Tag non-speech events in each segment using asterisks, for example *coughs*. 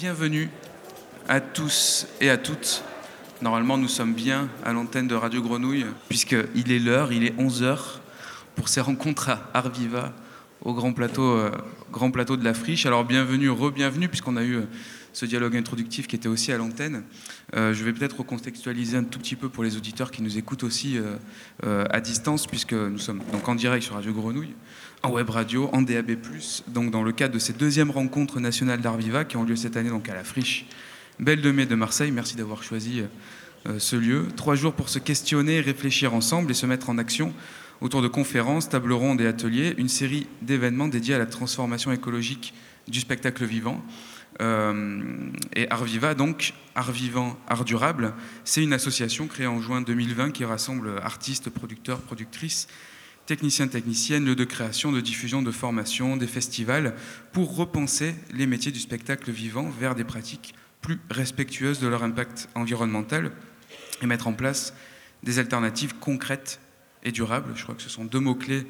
Bienvenue à tous et à toutes. Normalement, nous sommes bien à l'antenne de Radio Grenouille, puisqu'il est l'heure, il est 11h, pour ces rencontres à Arviva, au grand plateau, euh, grand plateau de la Friche. Alors, bienvenue, re-bienvenue, puisqu'on a eu euh, ce dialogue introductif qui était aussi à l'antenne. Euh, je vais peut-être recontextualiser un tout petit peu pour les auditeurs qui nous écoutent aussi à distance, puisque nous sommes donc en direct sur Radio Grenouille en web radio, en DAB+, donc dans le cadre de ces deuxièmes rencontres nationales d'Arviva qui ont lieu cette année donc à la Friche Belle de Mai de Marseille. Merci d'avoir choisi euh, ce lieu. Trois jours pour se questionner, réfléchir ensemble et se mettre en action autour de conférences, tables rondes et ateliers, une série d'événements dédiés à la transformation écologique du spectacle vivant. Euh, et Arviva, donc, Art Vivant, Art Durable, c'est une association créée en juin 2020 qui rassemble artistes, producteurs, productrices techniciens, techniciennes, lieux de création, de diffusion, de formation, des festivals, pour repenser les métiers du spectacle vivant vers des pratiques plus respectueuses de leur impact environnemental et mettre en place des alternatives concrètes et durables. Je crois que ce sont deux mots-clés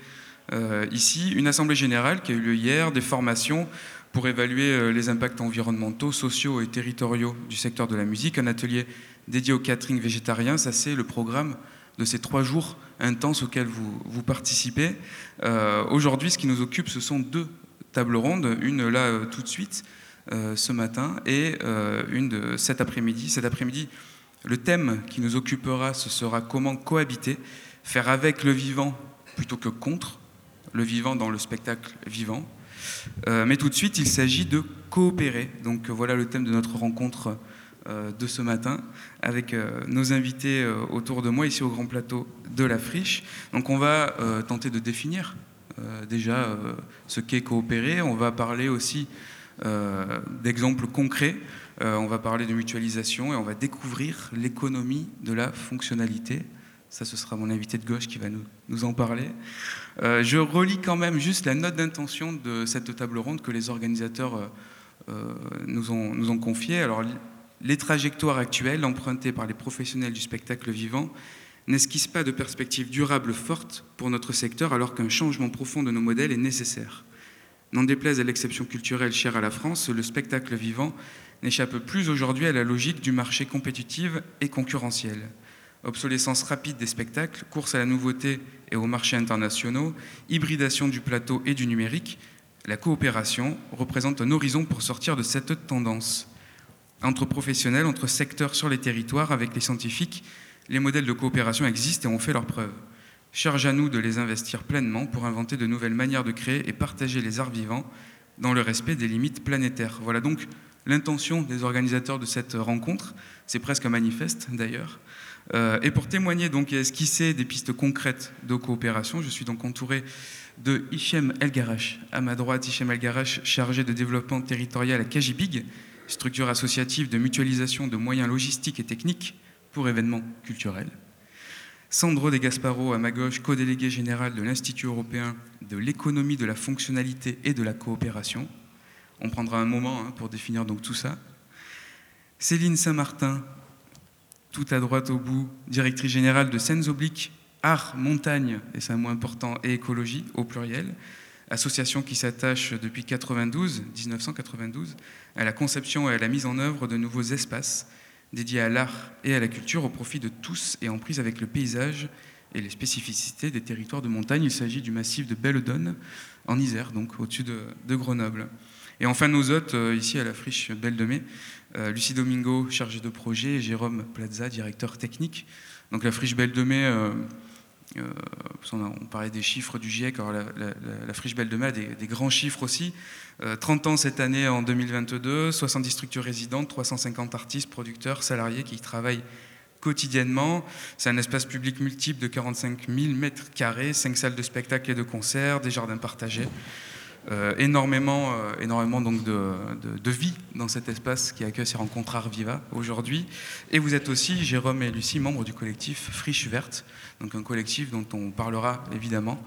euh, ici. Une assemblée générale qui a eu lieu hier, des formations pour évaluer euh, les impacts environnementaux, sociaux et territoriaux du secteur de la musique, un atelier dédié au catering végétarien, ça c'est le programme de ces trois jours intenses auxquels vous, participez. Euh, aujourd'hui, ce qui nous occupe, ce sont deux tables rondes, une là euh, tout de suite, ce matin, et une de cet après-midi. Cet après-midi, le thème qui nous occupera, ce sera comment cohabiter, faire avec le vivant plutôt que contre, le vivant dans le spectacle vivant. Mais tout de suite, il s'agit de coopérer. Donc voilà le thème de notre rencontre euh, de ce matin avec euh, nos invités euh, autour de moi ici au grand plateau de la friche. Donc on va tenter de définir déjà ce qu'est coopérer. On va parler aussi d'exemples concrets. on va parler de mutualisation et on va découvrir l'économie de la fonctionnalité. Ça, ce sera mon invité de gauche qui va nous, nous en parler. Je relis quand même juste la note d'intention de cette table ronde que les organisateurs nous, ont, nous ont confiée. Alors, les trajectoires actuelles empruntées par les professionnels du spectacle vivant n'esquissent pas de perspectives durables fortes pour notre secteur alors qu'un changement profond de nos modèles est nécessaire. N'en déplaise à l'exception culturelle chère à la France, le spectacle vivant n'échappe plus aujourd'hui à la logique du marché compétitif et concurrentiel. Obsolescence rapide des spectacles, course à la nouveauté et aux marchés internationaux, hybridation du plateau et du numérique, la coopération représente un horizon pour sortir de cette tendance entre professionnels, entre secteurs sur les territoires, avec les scientifiques, les modèles de coopération existent et ont fait leurs preuves. Charge à nous de les investir pleinement pour inventer de nouvelles manières de créer et partager les arts vivants dans le respect des limites planétaires. Voilà donc l'intention des organisateurs de cette rencontre. C'est presque un manifeste d'ailleurs. Euh, et pour témoigner donc et esquisser des pistes concrètes de coopération, je suis donc entouré de Hichem Elgarache. À ma droite, Hichem Elgarache, chargé de développement territorial à Kajibig, structure associative de mutualisation de moyens logistiques et techniques pour événements culturels. Sandro De Gasparo, à ma gauche, co-délégué général de l'Institut européen de l'économie de la fonctionnalité et de la coopération. On prendra un moment hein, pour définir donc tout ça. Céline Saint-Martin, tout à droite au bout, directrice générale de Scènes Obliques, Art, Montagne, et c'est un mot important, et écologie au pluriel association qui s'attache depuis 92, 1992 à la conception et à la mise en œuvre de nouveaux espaces dédiés à l'art et à la culture au profit de tous et en prise avec le paysage et les spécificités des territoires de montagne. Il s'agit du massif de Belledonne en Isère, donc au-dessus de, Grenoble. Et enfin nos hôtes, euh, ici à la friche Belle de Lucie Domingo, chargée de projet, et Jérôme Plaza, directeur technique. Donc la friche Belle de Mai, euh, euh, on, parlait des chiffres du GIEC, la, Friche Belle de Mai a des, grands chiffres aussi. 30 euh, ans cette année en 2022, 70 structures résidentes, 350 artistes, producteurs, salariés qui y travaillent quotidiennement. C'est un espace public multiple de 45 000 mètres carrés, 5 salles de spectacle et de concert, des jardins partagés. Euh, énormément, euh, énormément donc de, vie dans cet espace qui accueille ces rencontres Art Viva aujourd'hui. Et vous êtes aussi, Jérôme et Lucie, membres du collectif Friche Verte, donc un collectif dont on parlera évidemment,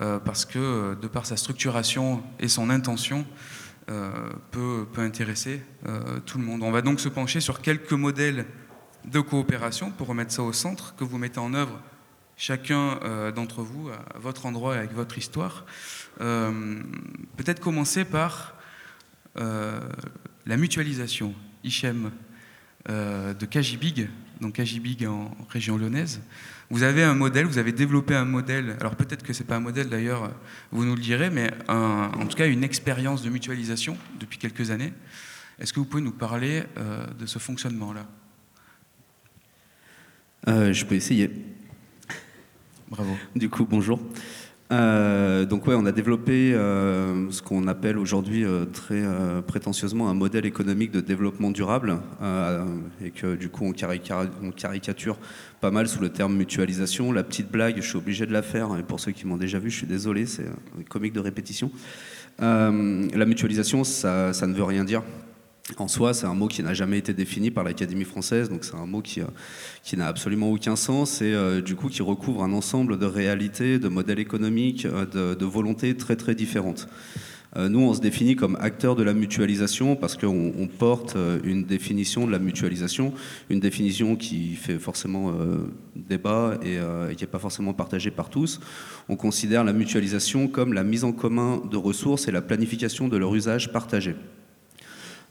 euh, parce que de par sa structuration et son intention, peut, peut, intéresser tout le monde. On va donc se pencher sur quelques modèles de coopération pour remettre ça au centre, que vous mettez en œuvre chacun d'entre vous à votre endroit et avec votre histoire. Euh, peut-être commencer par euh, la mutualisation Ichem de Kajibig, donc Kajibig en région lyonnaise. Vous avez un modèle, vous avez développé un modèle, alors peut-être que ce n'est pas un modèle d'ailleurs, vous nous le direz, mais en tout cas une expérience de mutualisation depuis quelques années. Est-ce que vous pouvez nous parler de ce fonctionnement-là? Je peux essayer. Bravo. Du coup, bonjour. Euh, donc ouais, on a développé euh, ce qu'on appelle aujourd'hui euh, très prétentieusement un modèle économique de développement durable et que du coup on, caricature pas mal sous le terme mutualisation. La petite blague, je suis obligé de la faire et pour ceux qui m'ont déjà vu, je suis désolé, c'est comique de répétition. la mutualisation, ça ne veut rien dire en soi, c'est un mot qui n'a jamais été défini par l'Académie française, donc c'est un mot qui, euh, n'a absolument aucun sens et euh, du coup qui recouvre un ensemble de réalités, de modèles économiques, euh, de, volontés très très différentes. nous, on se définit comme acteur de la mutualisation parce qu'on porte une définition de la mutualisation, une définition qui fait forcément débat et qui n'est pas forcément partagée par tous. On considère la mutualisation comme la mise en commun de ressources et la planification de leur usage partagé.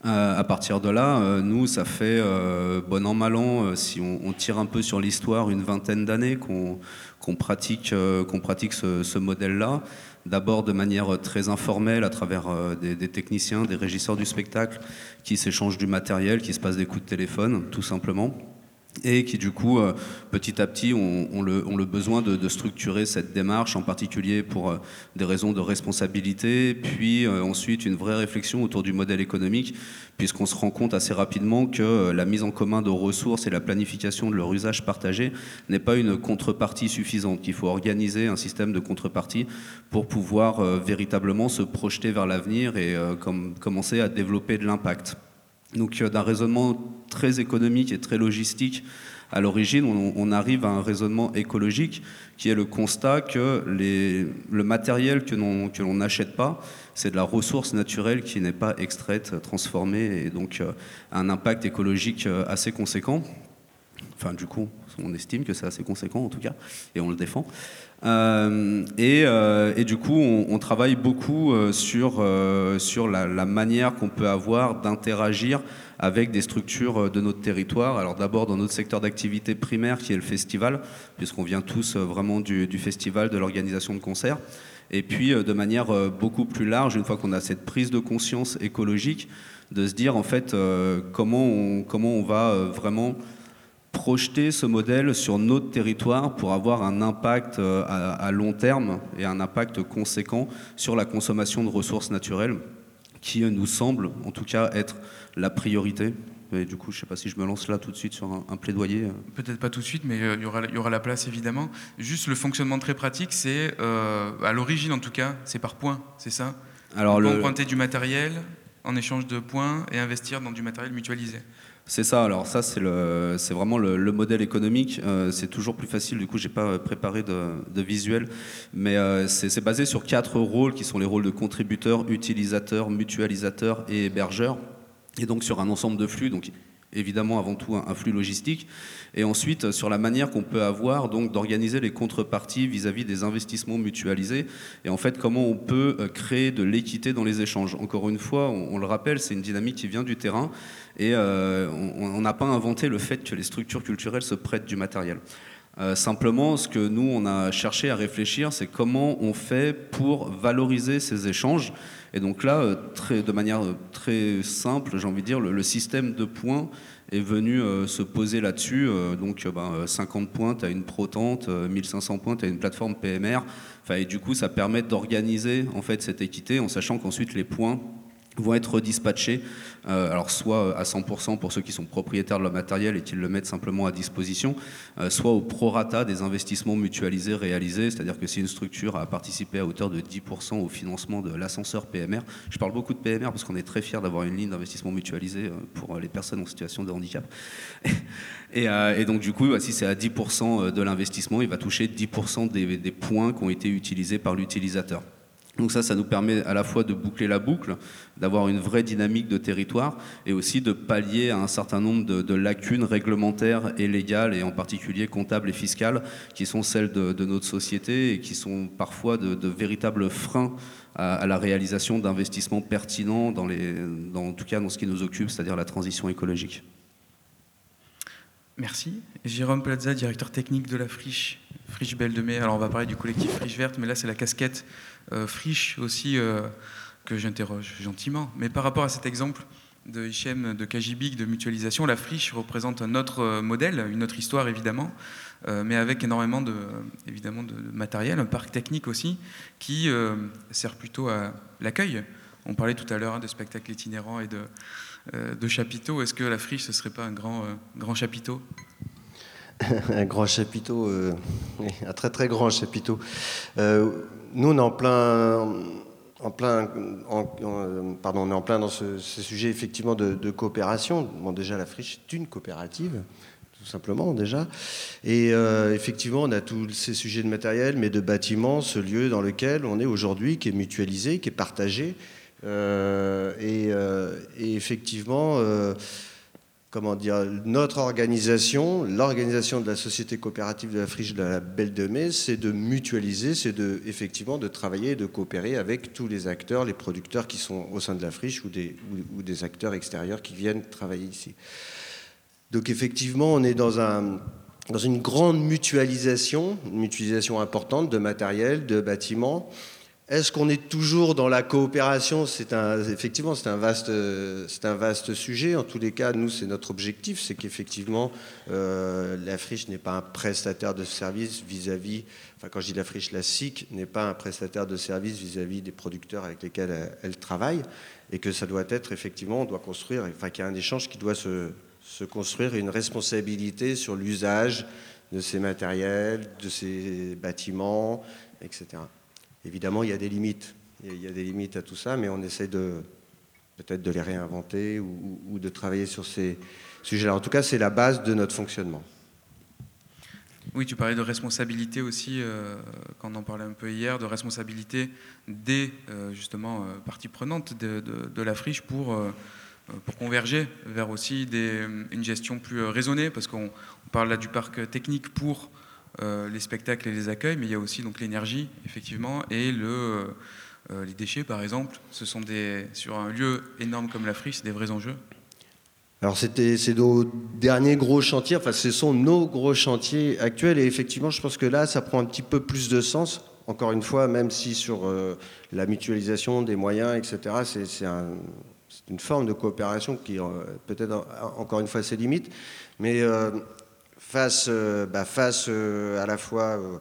Euh, à partir de là, euh, nous, ça fait euh, bon an, mal an, si on, tire un peu sur l'histoire, une vingtaine d'années qu'on pratique, pratique ce, modèle-là. D'abord de manière très informelle à travers des, des, techniciens, des régisseurs du spectacle qui s'échangent du matériel, qui se passent des coups de téléphone, tout simplement et qui du coup, euh, petit à petit, ont, le, besoin de, structurer cette démarche, en particulier pour euh, des raisons de responsabilité, puis euh, ensuite une vraie réflexion autour du modèle économique, puisqu'on se rend compte assez rapidement que la mise en commun de ressources et la planification de leur usage partagé n'est pas une contrepartie suffisante, qu'il faut organiser un système de contrepartie pour pouvoir véritablement se projeter vers l'avenir et commencer à développer de l'impact. Donc d'un raisonnement très économique et très logistique, à l'origine, on, arrive à un raisonnement écologique qui est le constat que le matériel que l'on n'achète pas, c'est de la ressource naturelle qui n'est pas extraite, transformée, et donc euh, un impact écologique euh, assez conséquent. Enfin, du coup, on estime que c'est assez conséquent en tout cas, et on le défend. Euh, et, du coup, on, travaille beaucoup sur, sur la, manière qu'on peut avoir d'interagir avec des structures euh, de notre territoire. Alors d'abord dans notre secteur d'activité primaire qui est le festival, puisqu'on vient tous euh, vraiment du, festival, de l'organisation de concerts. Et puis euh, de manière beaucoup plus large, une fois qu'on a cette prise de conscience écologique, de se dire en fait comment, comment on va vraiment projeter ce modèle sur notre territoire pour avoir un impact à long terme et un impact conséquent sur la consommation de ressources naturelles qui nous semble en tout cas être la priorité. Et du coup, je ne sais pas si je me lance là tout de suite sur un, plaidoyer. Peut-être pas tout de suite, mais euh, il y, aura, y aura la place évidemment. Juste le fonctionnement très pratique, c'est euh, à l'origine en tout cas, c'est par points, c'est ça? Alors, le... emprunter du matériel en échange de points et investir dans du matériel mutualisé. C'est ça, alors ça c'est vraiment le, modèle économique. Euh, c'est toujours plus facile, du coup j'ai pas préparé de, visuel, mais euh, c'est basé sur quatre rôles qui sont les rôles de contributeur, utilisateur, mutualisateur et hébergeur. Et donc sur un ensemble de flux, donc évidemment avant tout un, flux logistique, et ensuite sur la manière qu'on peut avoir donc d'organiser les contreparties vis-à-vis des investissements mutualisés, et en fait comment on peut euh, créer de l'équité dans les échanges. Encore une fois, on, le rappelle, c'est une dynamique qui vient du terrain, et euh, on n'a pas inventé le fait que les structures culturelles se prêtent du matériel. Euh, simplement, ce que nous, on a cherché à réfléchir, c'est comment on fait pour valoriser ces échanges et donc là, euh, de manière euh, très simple, j'ai envie de dire, le, système de points est venu euh, se poser là-dessus. donc 50 ben, points, tu as une protente, 1500 points, as une plateforme PMR. Et du coup, ça permet d'organiser en fait cette équité en sachant qu'ensuite les points vont être dispatchés, euh, alors soit à 100% pour ceux qui sont propriétaires de leur matériel et qu'ils le mettent simplement à disposition, euh, soit au prorata des investissements mutualisés réalisés, c'est-à-dire que si une structure a participé à hauteur de 10% au financement de l'ascenseur PMR, je parle beaucoup de PMR parce qu'on est très fiers d'avoir une ligne d'investissement mutualisé euh, pour les personnes en situation de handicap. *laughs* Et, donc du coup, bah, si c'est à 10% de l'investissement, il va toucher 10% des points qui ont été utilisés par l'utilisateur. Donc ça, ça nous permet à la fois de boucler la boucle, d'avoir une vraie dynamique de territoire et aussi de pallier à un certain nombre de, lacunes réglementaires et légales, et en particulier comptables et fiscales, qui sont celles de, notre société et qui sont parfois de, véritables freins à, la réalisation d'investissements pertinents, dans les, dans, en tout cas dans ce qui nous occupe, c'est-à-dire la transition écologique. Merci. Jérôme Plaza, directeur technique de la Friche, Friche Belle de Mai. Alors on va parler du collectif Friche Verte, mais là c'est la casquette euh, Friche aussi euh, que j'interroge gentiment. Mais par rapport à cet exemple de Hichem, de Kajibik, de mutualisation, la Friche représente un autre euh, modèle, une autre histoire évidemment, mais avec énormément de, évidemment de matériel, un parc technique aussi, qui sert plutôt à l'accueil. On parlait tout à l'heure de spectacles itinérants et de, chapiteaux. Est-ce que la Friche, ce ne serait pas un grand, grand chapiteau? *laughs* Un grand chapiteau, un très très grand chapiteau. Nous, on est en plein, en plein, pardon, on est dans ce, sujet effectivement de, coopération. Bon, déjà, la friche est une coopérative, tout simplement déjà. Et euh, effectivement, on a tous ces sujets de matériel, mais de bâtiments, ce lieu dans lequel on est aujourd'hui, qui est mutualisé, qui est partagé. Euh, et, et, effectivement comment dire, notre organisation, l'organisation de la société coopérative de la friche de la Belle de Mai, c'est de mutualiser, c'est de, effectivement de travailler et de coopérer avec tous les acteurs, les producteurs qui sont au sein de la friche ou des, acteurs extérieurs qui viennent travailler ici. Donc effectivement, on est dans, dans une grande mutualisation, une mutualisation importante de matériel, de bâtiments, est-ce qu'on est toujours dans la coopération? C'est un, effectivement, c'est un vaste, sujet. En tous les cas, nous, c'est notre objectif, c'est qu'effectivement, euh, la friche n'est pas un prestataire de service vis-à-vis. enfin, quand je dis la friche, la SIC n'est pas un prestataire de service vis-à-vis des producteurs avec lesquels elle, travaille, et que ça doit être effectivement, on doit construire, enfin, qu'il y a un échange qui doit se construire, une responsabilité sur l'usage de ces matériels, de ces bâtiments, etc. Évidemment, il y a des limites. Il y a des limites à tout ça, mais on essaie de peut-être de les réinventer ou, de travailler sur ces sujets-là. En tout cas, c'est la base de notre fonctionnement. Oui, tu parlais de responsabilité aussi, euh, quand on en parlait un peu hier, de responsabilité des euh, justement euh, parties prenantes de, la friche pour, pour converger vers aussi une gestion plus raisonnée, parce qu'on parle là du parc technique pour les spectacles et les accueils, mais il y a aussi donc l'énergie, effectivement, et le, euh, euh, les déchets, par exemple. Ce sont des, sur un lieu énorme comme la friche, c'est des vrais enjeux. Alors c'était c'est nos derniers gros chantiers, enfin ce sont nos gros chantiers actuels et effectivement je pense que là ça prend un petit peu plus de sens. Encore une fois, même si sur la mutualisation des moyens, etc., c'est une forme de coopération qui peut-être encore une fois ses limites, mais face, euh, bah, euh, à la fois euh,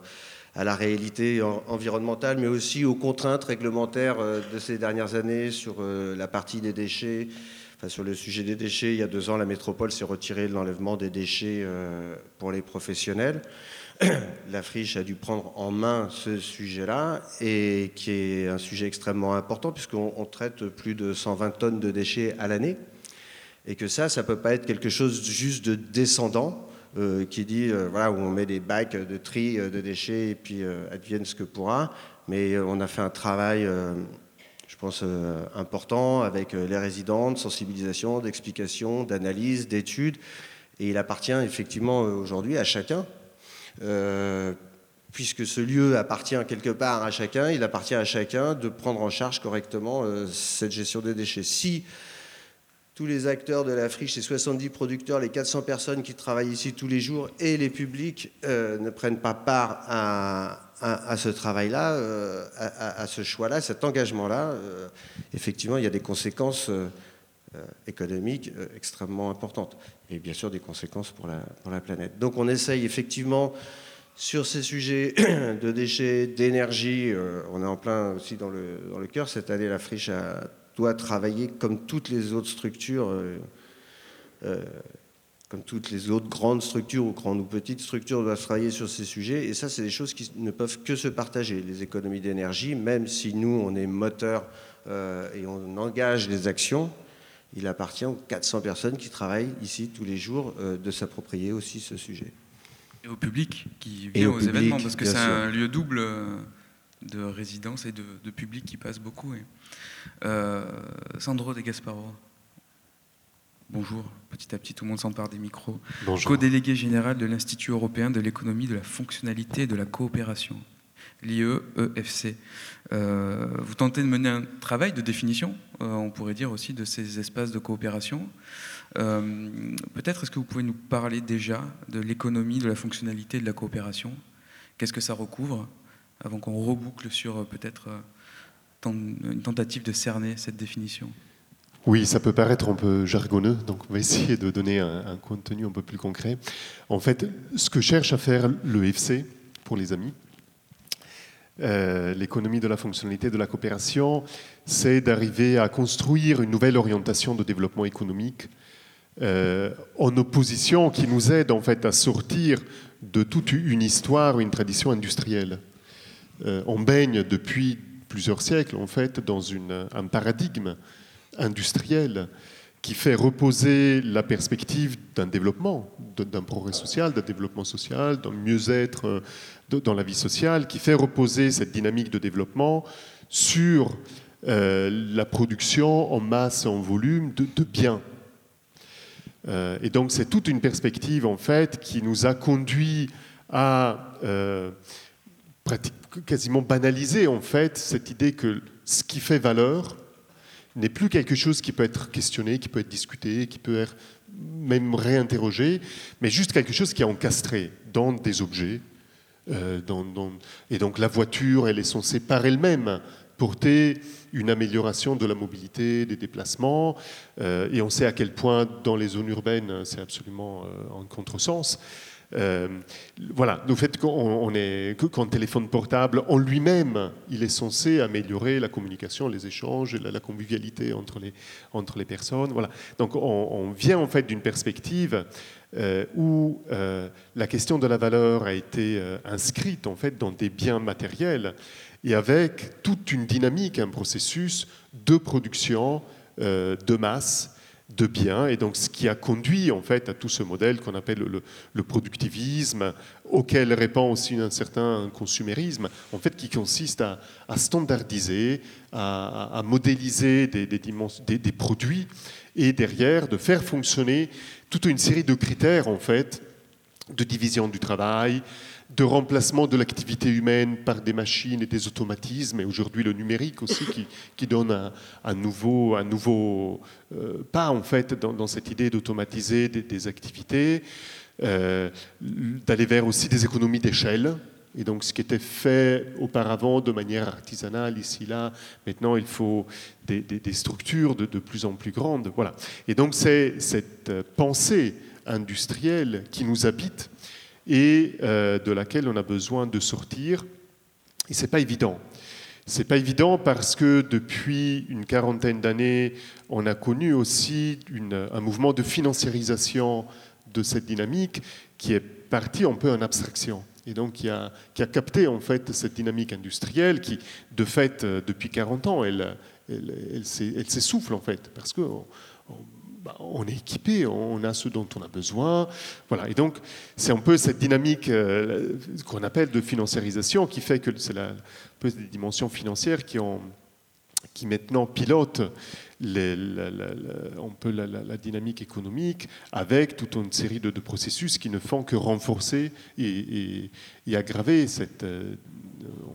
à la réalité environnementale, mais aussi aux contraintes réglementaires de ces dernières années sur la partie des déchets. Sur le sujet des déchets, il y a deux ans, la métropole s'est retirée de l'enlèvement des déchets pour les professionnels. *clears throat* La friche a dû prendre en main ce sujet-là, et qui est un sujet extrêmement important, puisqu'on traite plus de 120 tonnes de déchets à l'année, et que ça, ça ne peut pas être quelque chose juste de descendant. Euh, qui dit euh, voilà, où on met des bacs de tri euh, de déchets et puis advienne ce que pourra. Mais on a fait un travail, je pense, important avec les résidents, de sensibilisation, d'explication, d'analyse, d'études. Et il appartient effectivement aujourd'hui à chacun puisque ce lieu appartient quelque part à chacun, il appartient à chacun de prendre en charge correctement cette gestion des déchets. Si tous les acteurs de la friche, les 70 producteurs, les 400 personnes qui travaillent ici tous les jours et les publics euh, ne prennent pas part à, ce travail-là, euh, à, ce choix-là, cet engagement-là. Euh, effectivement, il y a des conséquences économiques extrêmement importantes et bien sûr des conséquences pour la, planète. Donc on essaye effectivement sur ces sujets *coughs* de déchets, d'énergie, on est en plein aussi dans le, dans le cœur. Cette année, la friche a doit travailler comme toutes les autres structures, euh, euh, comme toutes les autres grandes structures ou grandes ou petites structures doivent travailler sur ces sujets. Et ça, c'est des choses qui ne peuvent que se partager. Les économies d'énergie, même si nous, on est moteur euh, et on engage les actions, il appartient aux 400 personnes qui travaillent ici tous les jours de s'approprier aussi ce sujet. Et au public qui vient aux événements, parce que c'est un lieu double de résidence et de, de public qui passe beaucoup. Sandro De Gasparo. Bonjour, petit à petit tout le monde s'empare des micros. Co-délégué général de l'Institut européen de l'économie de la fonctionnalité et de la coopération, l'IEEFC. Euh, vous tentez de mener un travail de définition, euh, on pourrait dire aussi, de ces espaces de coopération. Peut-être est-ce que vous pouvez nous parler déjà de l'économie de la fonctionnalité et de la coopération? Qu'est-ce que ça recouvre Avant qu'on reboucle sur peut-être une tentative de cerner cette définition oui, ça peut paraître un peu jargonneux, donc on va essayer de donner un, contenu un peu plus concret. En fait, ce que cherche à faire le FC, pour les amis, euh, l'économie de la fonctionnalité de la coopération, c'est d'arriver à construire une nouvelle orientation de développement économique euh, en opposition qui nous aide en fait à sortir de toute une histoire, une tradition industrielle. Euh, on baigne depuis plusieurs siècles en fait dans un paradigme industriel qui fait reposer la perspective d'un développement, d'un progrès social, d'un développement social, d'un mieux-être euh, dans la vie sociale, qui fait reposer cette dynamique de développement sur euh, la production en masse et en volume de, biens. Euh, et donc c'est toute une perspective en fait qui nous a conduit à quasiment banaliser en fait cette idée que ce qui fait valeur, n'est plus quelque chose qui peut être questionné, qui peut être discuté, qui peut être même réinterrogé, mais juste quelque chose qui est encastré dans des objets. Euh, et donc la voiture, elle est censée par elle-même porter une amélioration de la mobilité, des déplacements, euh, et on sait à quel point dans les zones urbaines, c'est absolument euh, en contresens. Euh, voilà, le fait qu'on est qu'un téléphone portable en lui-même, il est censé améliorer la communication, les échanges, la, la convivialité entre les, entre les personnes. Voilà. Donc on, vient en fait d'une perspective euh, où euh, la question de la valeur a été inscrite en fait dans des biens matériels et avec toute une dynamique, un processus de production de masse de biens, et donc ce qui a conduit en fait à tout ce modèle qu'on appelle le, productivisme, auquel répond aussi un certain consumérisme, en fait qui consiste à, standardiser, à, modéliser des, des, produits, et derrière de faire fonctionner toute une série de critères en fait de division du travail, de remplacement de l'activité humaine par des machines et des automatismes, et aujourd'hui le numérique aussi qui, donne un, nouveau, un nouveau euh, pas en fait dans, cette idée d'automatiser des, activités, euh, d'aller vers aussi des économies d'échelle. Et donc, ce qui était fait auparavant de manière artisanale, ici, là, maintenant, il faut des, structures de, de, plus en plus grandes. Voilà. Et donc, c'est cette pensée industrielle qui nous habite et euh, de laquelle on a besoin de sortir. Et ce n'est pas évident. C'est pas évident parce que depuis une quarantaine d'années, on a connu aussi un mouvement de financiarisation de cette dynamique qui est parti un peu en abstraction et donc qui a, capté en fait cette dynamique industrielle qui, de fait, euh, depuis 40 ans, elle s'essouffle en fait parce que bah, on est équipé, on a ce dont on a besoin. Voilà. Et donc, c'est un peu cette dynamique euh, qu'on appelle de financiarisation qui fait que c'est la, peu des dimensions financières qui, ont, maintenant pilotent la, la, dynamique économique avec toute une série de, processus qui ne font que renforcer et, aggraver cette, euh, un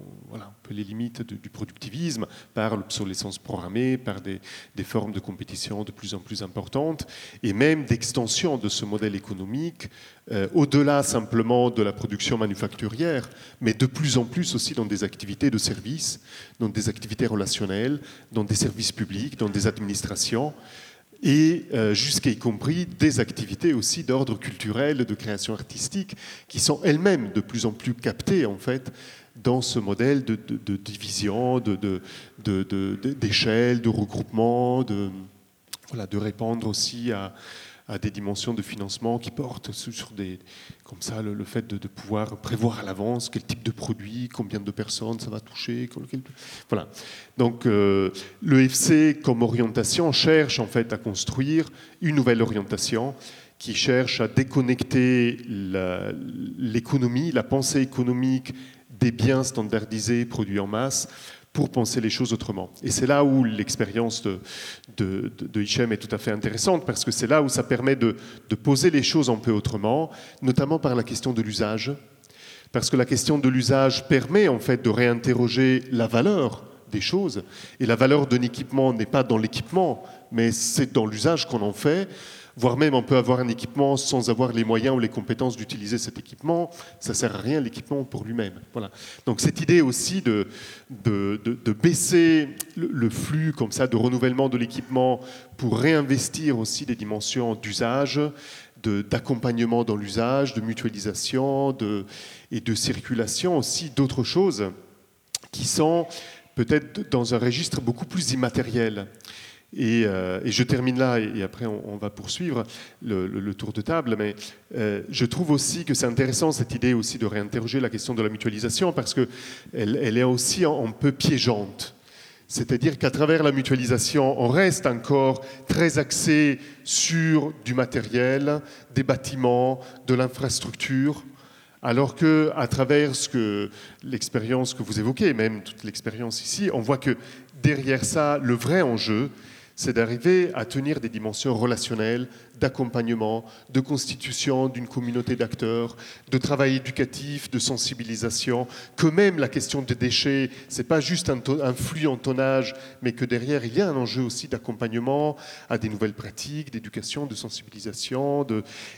les limites du productivisme par l'obsolescence programmée, par des, formes de compétition de plus en plus importantes, et même d'extension de ce modèle économique euh, au-delà simplement de la production manufacturière, mais de plus en plus aussi dans des activités de services, dans des activités relationnelles, dans des services publics, dans des administrations et euh, jusqu'à y compris des activités aussi d'ordre culturel, de création artistique, qui sont elles-mêmes de plus en plus captées en fait dans ce modèle de, division, d'échelle, de, regroupement, de, voilà, de répondre aussi à, des dimensions de financement qui portent sur des, comme ça, le, fait de, pouvoir prévoir à l'avance quel type de produit, combien de personnes ça va toucher. voilà. Donc, euh, le FC, comme orientation, cherche en fait à construire une nouvelle orientation qui cherche à déconnecter l'économie, la pensée économique des biens standardisés produits en masse pour penser les choses autrement. Et c'est là où l'expérience de, de, Hichem est tout à fait intéressante, parce que c'est là où ça permet de, de, poser les choses un peu autrement, notamment par la question de l'usage, parce que la question de l'usage permet en fait de réinterroger la valeur des choses, et la valeur d'un équipement n'est pas dans l'équipement, mais c'est dans l'usage qu'on en fait voire même on peut avoir un équipement sans avoir les moyens ou les compétences d'utiliser cet équipement, ça sert à rien l'équipement pour lui-même. Voilà. Donc cette idée aussi de, de, de, baisser le, flux comme ça de renouvellement de l'équipement pour réinvestir aussi des dimensions d'usage, d'accompagnement dans l'usage, de mutualisation et de circulation aussi d'autres choses qui sont peut-être dans un registre beaucoup plus immatériel. Euh, et, je termine là, et, après on, va poursuivre le, tour de table. Mais euh, je trouve aussi que c'est intéressant cette idée aussi de réinterroger la question de la mutualisation parce qu'elle elle est aussi un, peu piégeante. C'est-à-dire qu'à travers la mutualisation, on reste encore très axé sur du matériel, des bâtiments, de l'infrastructure. Alors que, à travers ce que l'expérience que vous évoquez, même toute l'expérience ici, on voit que derrière ça, le vrai enjeu, c'est d'arriver à tenir des dimensions relationnelles, d'accompagnement, de constitution d'une communauté d'acteurs, de travail éducatif, de sensibilisation, que même la question des déchets, c'est pas juste un, flux en tonnage, mais que derrière il y a un enjeu aussi d'accompagnement à des nouvelles pratiques, d'éducation, de sensibilisation,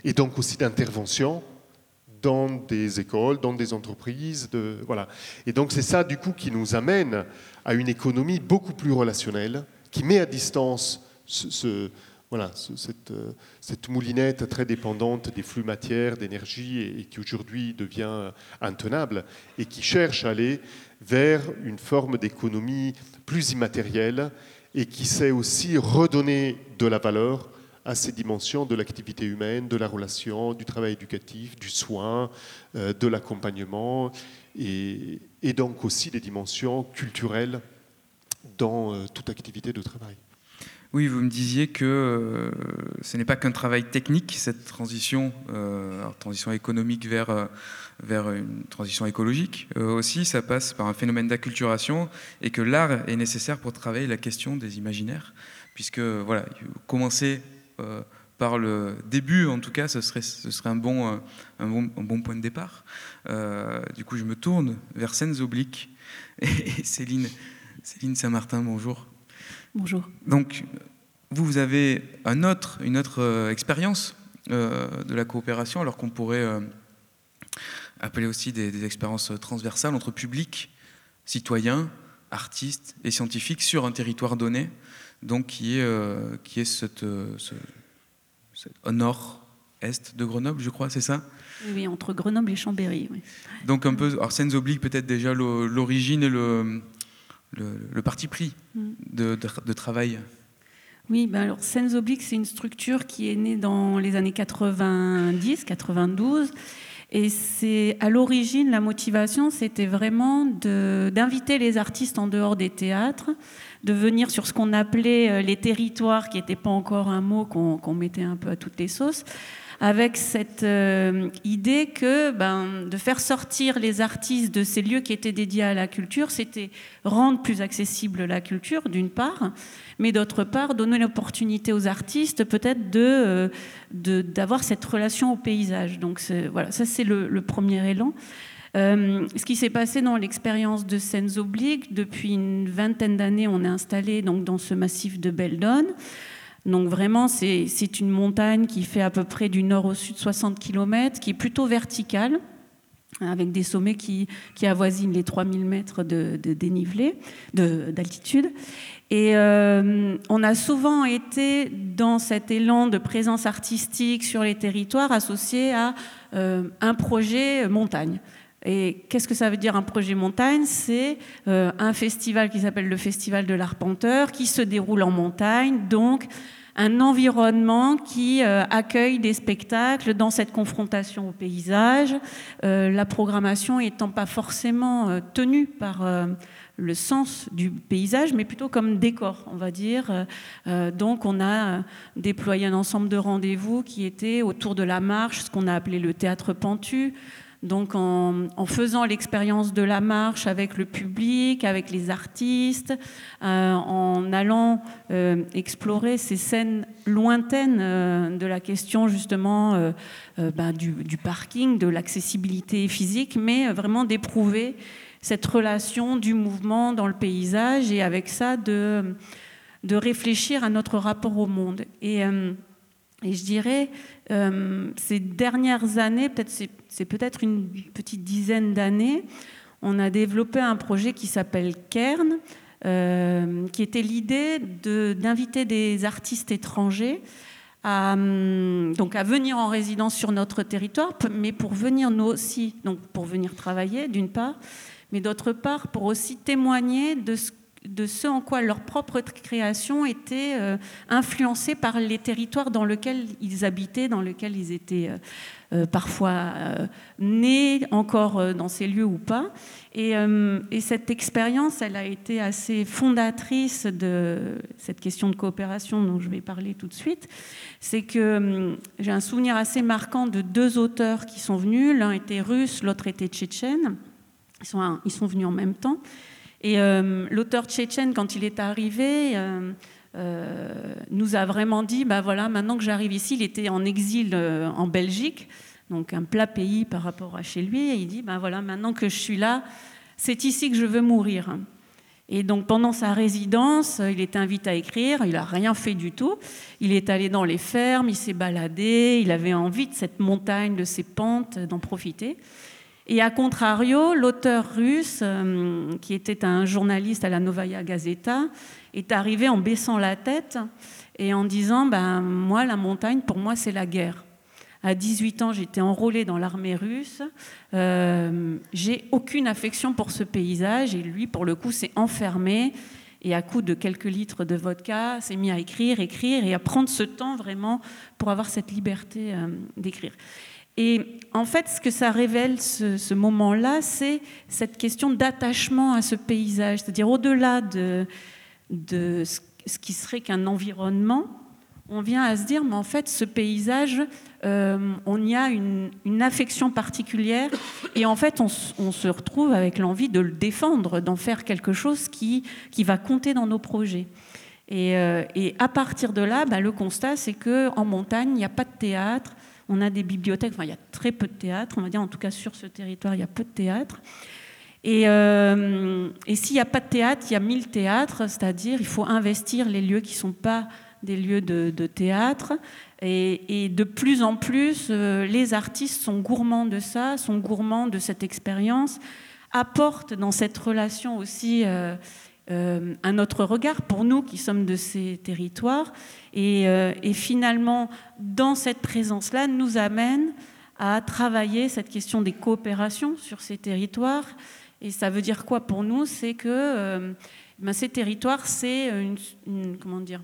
et donc aussi d'intervention dans des écoles, dans des entreprises, voilà. Et donc c'est ça du coup qui nous amène à une économie beaucoup plus relationnelle qui met à distance ce, voilà, cette, euh, cette, moulinette très dépendante des flux matières, d'énergie, et, qui aujourd'hui devient intenable, et qui cherche à aller vers une forme d'économie plus immatérielle, et qui sait aussi redonner de la valeur à ces dimensions de l'activité humaine, de la relation, du travail éducatif, du soin, euh, de l'accompagnement, et donc aussi des dimensions culturelles dans euh, toute activité de travail. Oui, vous me disiez que euh, ce n'est pas qu'un travail technique, cette transition, euh, transition économique vers, vers une transition écologique. aussi, ça passe par un phénomène d'acculturation et que l'art est nécessaire pour travailler la question des imaginaires, puisque voilà, commencer par le début, en tout cas, ce serait, ce serait un, bon, un, bon, un bon point de départ. du coup, je me tourne vers Scènes Obliques *laughs* et Céline. Céline Saint-Martin, bonjour. Bonjour. Donc, vous, vous avez un autre, une autre euh, expérience euh, de la coopération, alors qu'on pourrait euh, appeler aussi des, expériences transversales entre public, citoyens, artistes et scientifiques sur un territoire donné, donc qui est, qui est cette, ce, au nord-est de Grenoble, je crois, c'est ça? Oui, entre Grenoble et Chambéry. Donc un peu, alors oblique peut-être déjà l'origine et le, le, parti pris mm. de, travail Oui, ben alors Sens Oblique, c'est une structure qui est née dans les années 90, 92. Et c'est à l'origine, la motivation, c'était vraiment d'inviter les artistes en dehors des théâtres, de venir sur ce qu'on appelait euh, les territoires, qui n'était pas encore un mot qu'on mettait un peu à toutes les sauces, avec cette euh, idée que ben, de faire sortir les artistes de ces lieux qui étaient dédiés à la culture, c'était rendre plus accessible la culture, d'une part, mais d'autre part, donner l'opportunité aux artistes peut-être de, euh, d'avoir cette relation au paysage. Donc voilà, ça c'est le, premier élan. Euh, ce qui s'est passé dans l'expérience de Scènes Obliques, depuis une vingtaine d'années, on est installé donc, dans ce massif de Beldon. Donc vraiment, c'est une montagne qui fait à peu près du nord au sud 60 km, qui est plutôt verticale, avec des sommets qui, avoisinent les 3000 mètres de, dénivelé, d'altitude. Et euh, on a souvent été dans cet élan de présence artistique sur les territoires associé à euh, un projet montagne. Et qu'est-ce que ça veut dire un projet montagne? C'est euh, un festival qui s'appelle le Festival de l'Arpenteur, qui se déroule en montagne, donc un environnement qui euh, accueille des spectacles dans cette confrontation au paysage, euh, la programmation étant pas forcément tenue par le sens du paysage, mais plutôt comme décor, on va dire. donc on a déployé un ensemble de rendez-vous qui étaient autour de la marche, ce qu'on a appelé le théâtre pentu, Donc en, faisant l'expérience de la marche avec le public, avec les artistes, euh, en allant euh, explorer ces scènes lointaines euh, de la question justement bah, du, parking, de l'accessibilité physique, mais vraiment d'éprouver cette relation du mouvement dans le paysage et avec ça de, réfléchir à notre rapport au monde. Et je dirais, euh, ces dernières années, peut-être c'est peut-être une petite dizaine d'années, on a développé un projet qui s'appelle Kern, euh, qui était l'idée d'inviter des artistes étrangers à, hum, donc à venir en résidence sur notre territoire, mais pour venir nous aussi, donc pour venir travailler d'une part, mais d'autre part pour aussi témoigner de ce de ce en quoi leur propre création était euh, influencée par les territoires dans lesquels ils habitaient, dans lesquels ils étaient euh, euh, parfois nés, encore dans ces lieux ou pas. Et, cette expérience, elle a été assez fondatrice de cette question de coopération dont je vais parler tout de suite. C'est que j'ai un souvenir assez marquant de deux auteurs qui sont venus. L'un était russe, l'autre était tchétchène. Ils sont venus en même temps. Et euh, l'auteur tchétchène, quand il est arrivé, euh, euh, nous a vraiment dit, bah voilà, maintenant que j'arrive ici, il était en exil en Belgique, donc un plat pays par rapport à chez lui, et il dit, bah voilà, maintenant que je suis là, c'est ici que je veux mourir. Et donc pendant sa résidence, il était invité à écrire, il n'a rien fait du tout. Il est allé dans les fermes, il s'est baladé, il avait envie de cette montagne, de ces pentes, d'en profiter. Et à contrario, l'auteur russe, euh, qui était un journaliste à la Novaya Gazeta, est arrivé en baissant la tête et en disant ben, Moi, la montagne, pour moi, c'est la guerre. À 18 ans, j'étais enrôlé dans l'armée russe. Euh, j'ai aucune affection pour ce paysage. Et lui, pour le coup, s'est enfermé. Et à coup de quelques litres de vodka, s'est mis à écrire, écrire et à prendre ce temps vraiment pour avoir cette liberté euh, d'écrire. Et en fait, ce que ça révèle, ce, moment-là, c'est cette question d'attachement à ce paysage, c'est-à-dire au-delà de, ce qui serait qu'un environnement, on vient à se dire, mais en fait, ce paysage, euh, on y a une, affection particulière, et en fait, on, se retrouve avec l'envie de le défendre, d'en faire quelque chose qui, va compter dans nos projets. Et, euh, à partir de là, bah, le constat, c'est qu'en montagne, il n'y a pas de théâtre, on a des bibliothèques, enfin il y a très peu de théâtre, on va dire en tout cas sur ce territoire, il y a peu de théâtre. Et, euh, s'il n'y a pas de théâtre, il y a mille théâtres, c'est-à-dire il faut investir les lieux qui ne sont pas des lieux de, théâtre. Et, de plus en plus, euh, les artistes sont gourmands de ça, sont gourmands de cette expérience, apportent dans cette relation aussi euh, euh, un autre regard pour nous qui sommes de ces territoires. Euh, et, finalement, dans cette présence-là, nous amène à travailler cette question des coopérations sur ces territoires. Et ça veut dire quoi pour nous? C'est que euh, ben, ces territoires, c'est une, comment dire,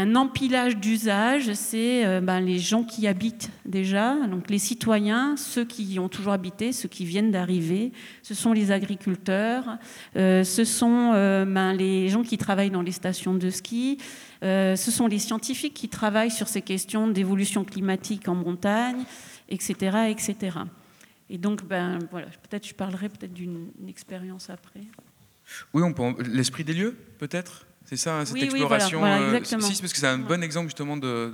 un empilage d'usages, c'est euh, ben, les gens qui habitent déjà, donc les citoyens, ceux qui y ont toujours habité, ceux qui viennent d'arriver, ce sont les agriculteurs, euh, ce sont euh, ben, les gens qui travaillent dans les stations de ski, ce sont les scientifiques qui travaillent sur ces questions d'évolution climatique en montagne, etc. etc. Et donc, ben, voilà, peut-être je parlerai peut-être d'une expérience après. Oui, l'esprit des lieux, peut-être? C'est ça, cette exploration. Euh, parce que c'est un bon exemple justement de,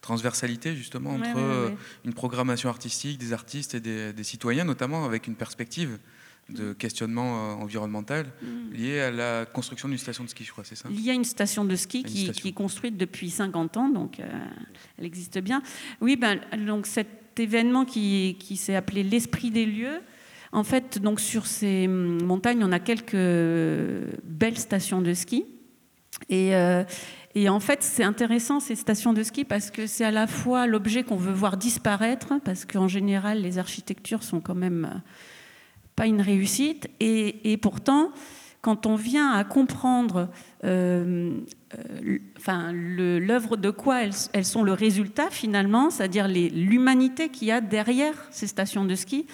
transversalité justement entre euh, une programmation artistique, des artistes et des, citoyens, notamment avec une perspective de questionnement euh, environnemental mm. lié à la construction d'une station de ski, je crois, c'est ça? Il y a une station de ski qui, est construite depuis 50 ans, donc elle existe bien. Oui, ben, donc cet événement qui, qui s'est appelé l'esprit des lieux, en fait, donc sur ces montagnes, on a quelques belles stations de ski. Euh, et, en fait, c'est intéressant ces stations de ski parce que c'est à la fois l'objet qu'on veut voir disparaître, parce qu'en général, les architectures sont quand même euh, pas une réussite. Et, pourtant, quand on vient à comprendre euh, l'œuvre de quoi elles, sont le résultat finalement, c'est-à-dire l'humanité qu'il y a derrière ces stations de ski,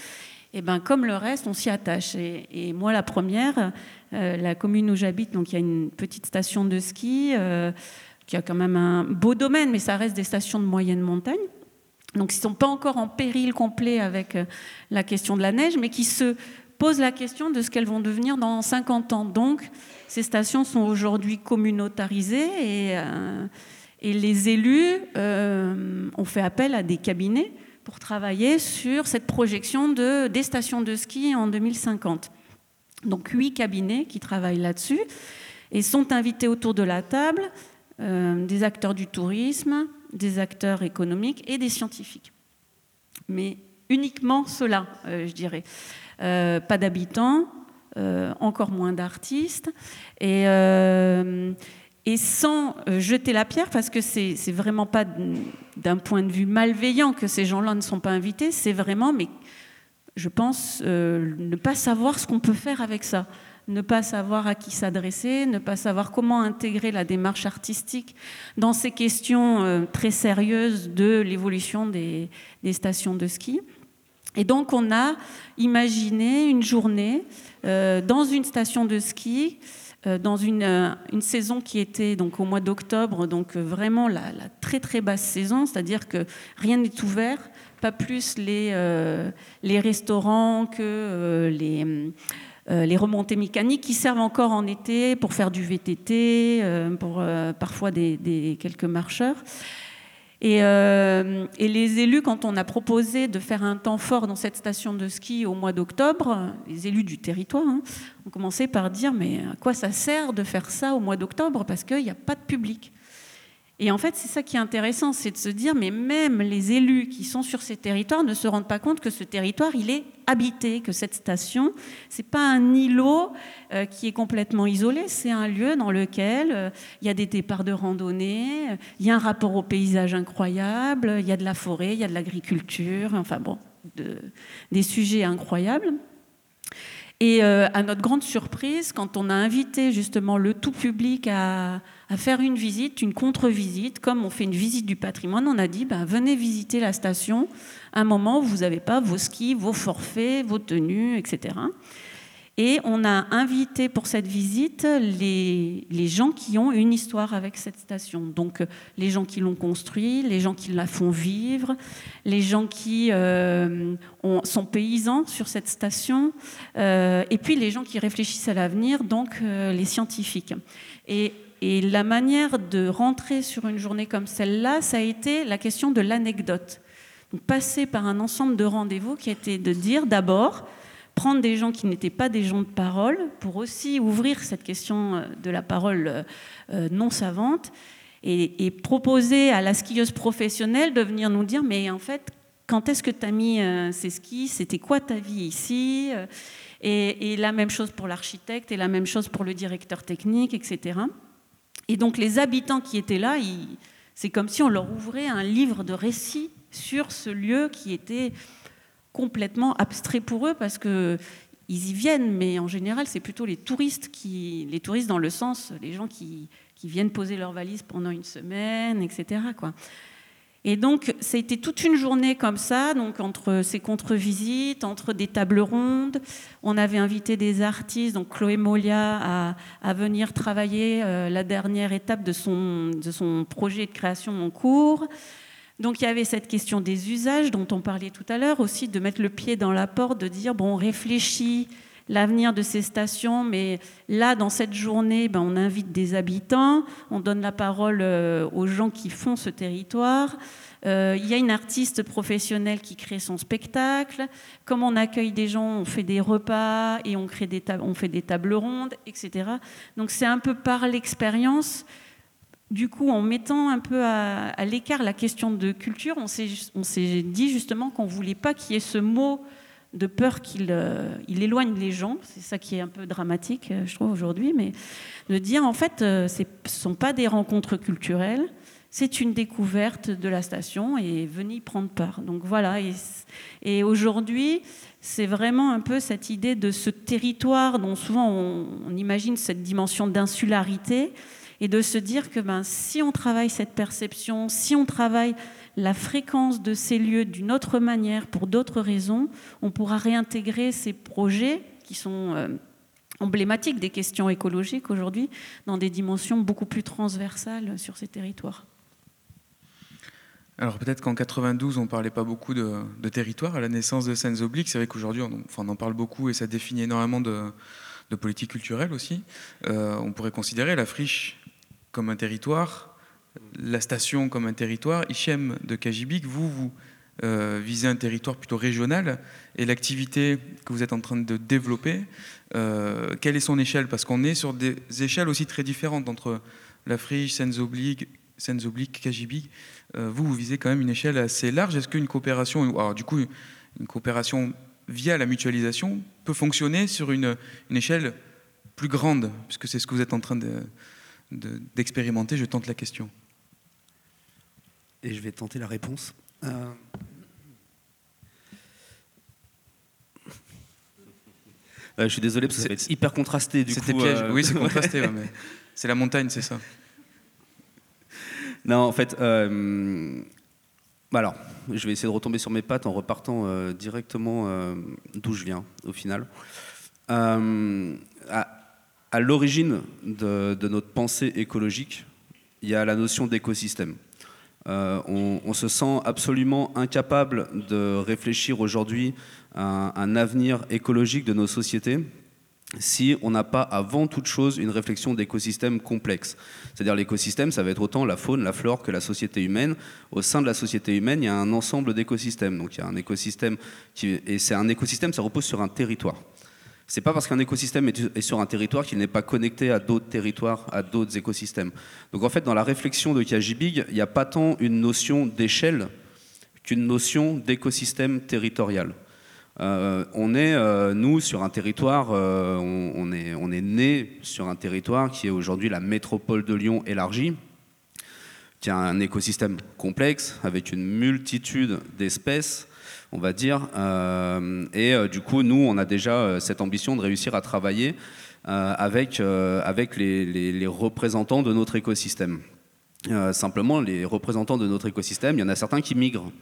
et eh ben, comme le reste, on s'y attache. Et, moi, la première, euh, la commune où j'habite, donc il y a une petite station de ski, euh, qui a quand même un beau domaine, mais ça reste des stations de moyenne montagne. donc ils ne sont pas encore en péril complet avec la question de la neige, mais qui se posent la question de ce qu'elles vont devenir dans 50 ans. Donc ces stations sont aujourd'hui communautarisées et les élus ont fait appel à des cabinets pour travailler sur cette projection de, des stations de ski en 2050. Donc huit cabinets qui travaillent là-dessus et sont invités autour de la table euh, des acteurs du tourisme, des acteurs économiques et des scientifiques. Mais uniquement cela, euh, je dirais. Euh, pas d'habitants, encore moins d'artistes. Et et sans euh, jeter la pierre, parce que c'est vraiment pas d'un point de vue malveillant que ces gens-là ne sont pas invités, c'est vraiment, mais je pense, euh, ne pas savoir ce qu'on peut faire avec ça, ne pas savoir à qui s'adresser, ne pas savoir comment intégrer la démarche artistique dans ces questions euh, très sérieuses de l'évolution des, stations de ski. Et donc on a imaginé une journée dans une station de ski dans une, euh, une, saison qui était donc au mois d'octobre, donc euh, vraiment la, très très basse saison, c'est-à-dire que rien n'est ouvert, pas plus les, les restaurants que les, les remontées mécaniques qui servent encore en été pour faire du VTT, pour parfois des, quelques marcheurs. Euh, et, les élus, quand on a proposé de faire un temps fort dans cette station de ski au mois d'octobre, les élus du territoire hein, ont commencé par dire mais à quoi ça sert de faire ça au mois d'octobre? Parce qu'il n'y a pas de public. Et en fait, c'est ça qui est intéressant, c'est de se dire, mais même les élus qui sont sur ces territoires ne se rendent pas compte que ce territoire, il est habité, que cette station, c'est pas un îlot euh, qui est complètement isolé, c'est un lieu dans lequel euh, il y a des départs de randonnée, il y a un rapport au paysage incroyable, il y a de la forêt, il y a de l'agriculture, enfin bon, des sujets incroyables. Et euh, à notre grande surprise, quand on a invité justement le tout public à, faire une visite, une contre-visite, comme on fait une visite du patrimoine, on a dit ben, venez visiter la station un moment où vous n'avez pas vos skis, vos forfaits, vos tenues, etc. Et on a invité pour cette visite les, gens qui ont une histoire avec cette station. Donc euh, les gens qui l'ont construit, les gens qui la font vivre, les gens qui euh, sont paysans sur cette station, euh, et puis les gens qui réfléchissent à l'avenir, donc les scientifiques. Et, et la manière de rentrer sur une journée comme celle-là, ça a été la question de l'anecdote. Passer par un ensemble de rendez-vous qui été de dire d'abord, prendre des gens qui n'étaient pas des gens de parole pour aussi ouvrir cette question euh, de la parole euh, euh, non savante et, proposer à la skieuse professionnelle de venir nous dire mais en fait quand est-ce que tu as mis ces skis? C'était quoi ta vie ici? Et, la même chose pour l'architecte et la même chose pour le directeur technique, etc. Et donc les habitants qui étaient là, c'est comme si on leur ouvrait un livre de récits sur ce lieu qui était complètement abstrait pour eux parce que ils y viennent, mais en général, c'est plutôt les touristes qui, les touristes dans le sens, les gens qui, viennent poser leurs valises pendant une semaine, etc. Et donc, ça a été toute une journée comme ça, donc entre ces contre-visites, entre des tables rondes. On avait invité des artistes, donc Chloé Molia, à, venir travailler euh, la dernière étape de son, de son projet de création en cours. Donc il y avait cette question des usages dont on parlait tout à l'heure, aussi de mettre le pied dans la porte, de dire, bon, on réfléchit l'avenir de ces stations, mais là, dans cette journée, ben, on invite des habitants, on donne la parole euh, aux gens qui font ce territoire. Euh, il y a une artiste professionnelle qui crée son spectacle. Comme on accueille des gens, on fait des repas et on, crée des on fait des tables rondes, etc. Donc c'est un peu par l'expérience du coup, en mettant un peu à, l'écart la question de culture, on s'est dit justement qu'on ne voulait pas qu'il y ait ce mot de peur qu'il euh, éloigne les gens. C'est ça qui est un peu dramatique, euh, je trouve, aujourd'hui. Mais de dire, en fait, euh, ce ne sont pas des rencontres culturelles, c'est une découverte de la station et venez y prendre part. Donc voilà. Et, aujourd'hui, c'est vraiment un peu cette idée de ce territoire dont souvent on imagine cette dimension d'insularité et de se dire que ben, si on travaille cette perception, si on travaille la fréquence de ces lieux d'une autre manière, pour d'autres raisons, on pourra réintégrer ces projets qui sont euh, emblématiques des questions écologiques aujourd'hui dans des dimensions beaucoup plus transversales sur ces territoires. Alors peut-être qu'en 92, on parlait pas beaucoup de, territoire à la naissance de Scènes Obliques. C'est vrai qu'aujourd'hui, on, enfin, on, en parle beaucoup et ça définit énormément de, politique culturelle aussi. Euh, on pourrait considérer la friche comme un territoire, la station comme un territoire. Hichem de Kajibik, vous, vous euh, visez un territoire plutôt régional et l'activité que vous êtes en train de développer, euh, quelle est son échelle? Parce qu'on est sur des échelles aussi très différentes entre la friche, Obliques, Kajibik. vous, vous visez quand même une échelle assez large. Est-ce qu'une coopération, alors du coup, une coopération via la mutualisation, peut fonctionner sur une, échelle plus grande, puisque c'est ce que vous êtes en train d'expérimenter. je tente la question. Et je vais tenter la réponse. Euh, je suis désolé parce que ça va être hyper contrasté du coup. Piège. Euh, oui, c'est contrasté, *laughs* mais c'est la montagne, c'est ça. Non, en fait, euh, bah alors, je vais essayer de retomber sur mes pattes en repartant euh, directement euh, d'où je viens, au final. Euh, à, l'origine de, notre pensée écologique, il y a la notion d'écosystème. On, se sent absolument incapable de réfléchir aujourd'hui à un avenir écologique de nos sociétés si on n'a pas avant toute chose une réflexion d'écosystème complexe. C'est-à-dire l'écosystème, ça va être autant la faune, la flore que la société humaine. Au sein de la société humaine, il y a un ensemble d'écosystèmes. Donc il y a un écosystème qui, et c'est un écosystème, ça repose sur un territoire. C'est pas parce qu'un écosystème est sur un territoire qu'il n'est pas connecté à d'autres territoires, à d'autres écosystèmes. Donc en fait, dans la réflexion de Kajibig, il n'y a pas tant une notion d'échelle qu'une notion d'écosystème territorial. Euh, on est, euh, nous, sur un territoire, euh, on, est, on est né sur un territoire qui est aujourd'hui la métropole de Lyon élargie, qui a un écosystème complexe avec une multitude d'espèces, on va dire. et du coup, nous, on a déjà cette ambition de réussir à travailler avec, avec les, représentants de notre écosystème. simplement, les représentants de notre écosystème, il y en a certains qui migrent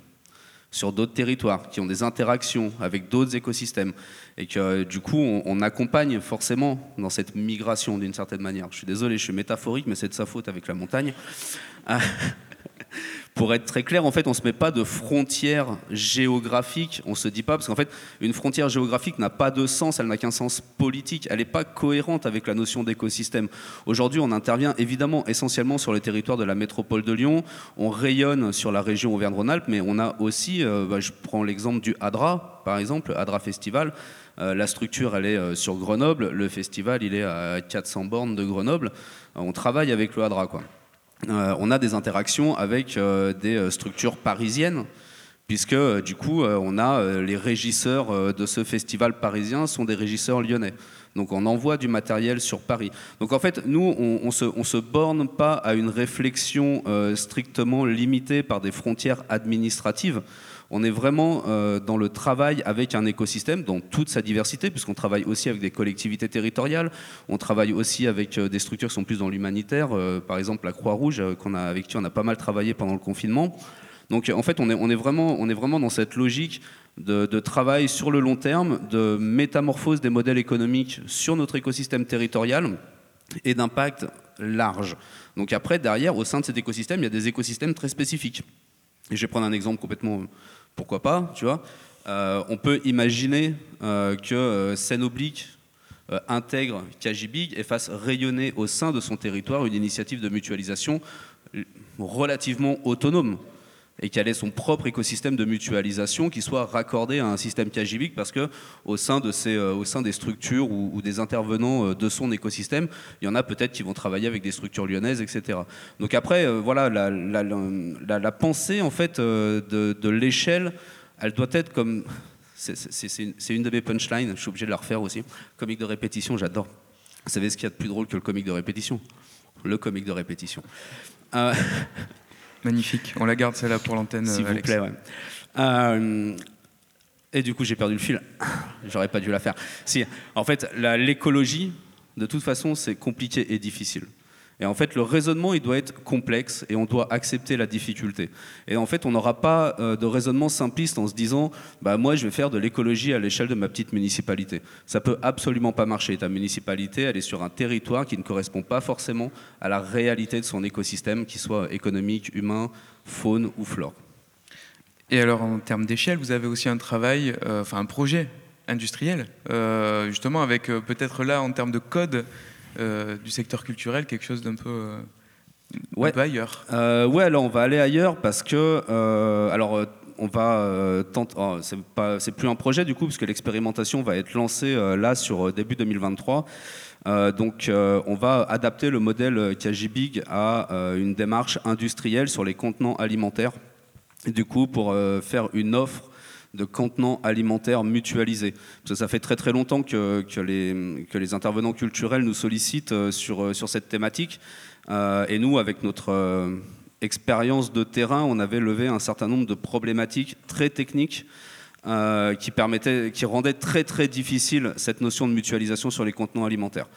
sur d'autres territoires, qui ont des interactions avec d'autres écosystèmes, et que euh, du coup on, accompagne forcément dans cette migration d'une certaine manière. Je suis désolé, je suis métaphorique, mais c'est de sa faute avec la montagne. *laughs* Pour être très clair, en fait, on ne se met pas de frontières géographiques. On ne se dit pas, parce qu'en fait, une frontière géographique n'a pas de sens, elle n'a qu'un sens politique. Elle n'est pas cohérente avec la notion d'écosystème. Aujourd'hui, on intervient évidemment essentiellement sur le territoire de la métropole de Lyon. On rayonne sur la région Auvergne-Rhône-Alpes, mais on a aussi, euh, bah, je prends l'exemple du Hadra, par exemple, Hadra Festival. Euh, la structure, elle est euh, sur Grenoble. Le festival, il est à 400 bornes de Grenoble. on travaille avec le Hadra, quoi. Euh, on a des interactions avec euh, des euh, structures parisiennes, puisque du coup, on a les régisseurs de ce festival parisien sont des régisseurs lyonnais. Donc on envoie du matériel sur Paris. Donc en fait, nous, on ne se, borne pas à une réflexion strictement limitée par des frontières administratives. On est vraiment euh, dans le travail avec un écosystème dans toute sa diversité, puisqu'on travaille aussi avec des collectivités territoriales, on travaille aussi avec euh, des structures qui sont plus dans l'humanitaire, euh, par exemple la Croix-Rouge, avec qui on a pas mal travaillé pendant le confinement. Donc en fait, on est, vraiment, dans cette logique de, travail sur le long terme, de métamorphose des modèles économiques sur notre écosystème territorial et d'impact large. Donc après, derrière, au sein de cet écosystème, il y a des écosystèmes très spécifiques. Je vais prendre un exemple complètement pourquoi pas, tu vois. Euh, on peut imaginer euh, que euh, Scène Oblique intègre Kajibig et fasse rayonner au sein de son territoire une initiative de mutualisation relativement autonome et qu'elle ait son propre écosystème de mutualisation qui soit raccordé à un système Kajibik parce que au sein, de ces, au sein des structures ou, des intervenants de son écosystème, il y en a peut-être qui vont travailler avec des structures lyonnaises, etc. Donc après, voilà, la, pensée en fait de, l'échelle, elle doit être comme c'est une de mes punchlines, je suis obligé de la refaire aussi. Comique de répétition, j'adore. Vous savez ce qu'il y a de plus drôle que le comique de répétition? Le comique de répétition. Euh... *laughs* Magnifique. On la garde celle-là pour l'antenne. S'il vous plaît, ouais. Euh, et du coup, j'ai perdu le fil. *laughs* J'aurais pas dû la faire. Si, en fait, l'écologie, de toute façon, c'est compliqué et difficile. Et en fait, le raisonnement, il doit être complexe et on doit accepter la difficulté. Et en fait, on n'aura pas euh, de raisonnement simpliste en se disant, bah, moi, je vais faire de l'écologie à l'échelle de ma petite municipalité. Ça peut absolument pas marcher. Ta municipalité, elle est sur un territoire qui ne correspond pas forcément à la réalité de son écosystème, qu'il soit économique, humain, faune ou flore. Et alors, en termes d'échelle, vous avez aussi un travail, euh, enfin un projet industriel, euh, justement avec peut-être là, en termes de code du secteur culturel, quelque chose d'un peu, ouais. ailleurs. ouais, alors on va aller ailleurs parce que, alors on va tenter, oh, c'est plus un projet du coup, puisque l'expérimentation va être lancée là sur début 2023. donc on va adapter le modèle Kajibig à une démarche industrielle sur les contenants alimentaires du coup, pour euh, faire une offre de contenants alimentaires mutualisés. Parce que ça fait très très longtemps que, les, intervenants culturels nous sollicitent euh, sur, euh, sur cette thématique. et nous, avec notre expérience de terrain, on avait levé un certain nombre de problématiques très techniques qui, permettaient, qui rendaient très très difficile cette notion de mutualisation sur les contenants alimentaires.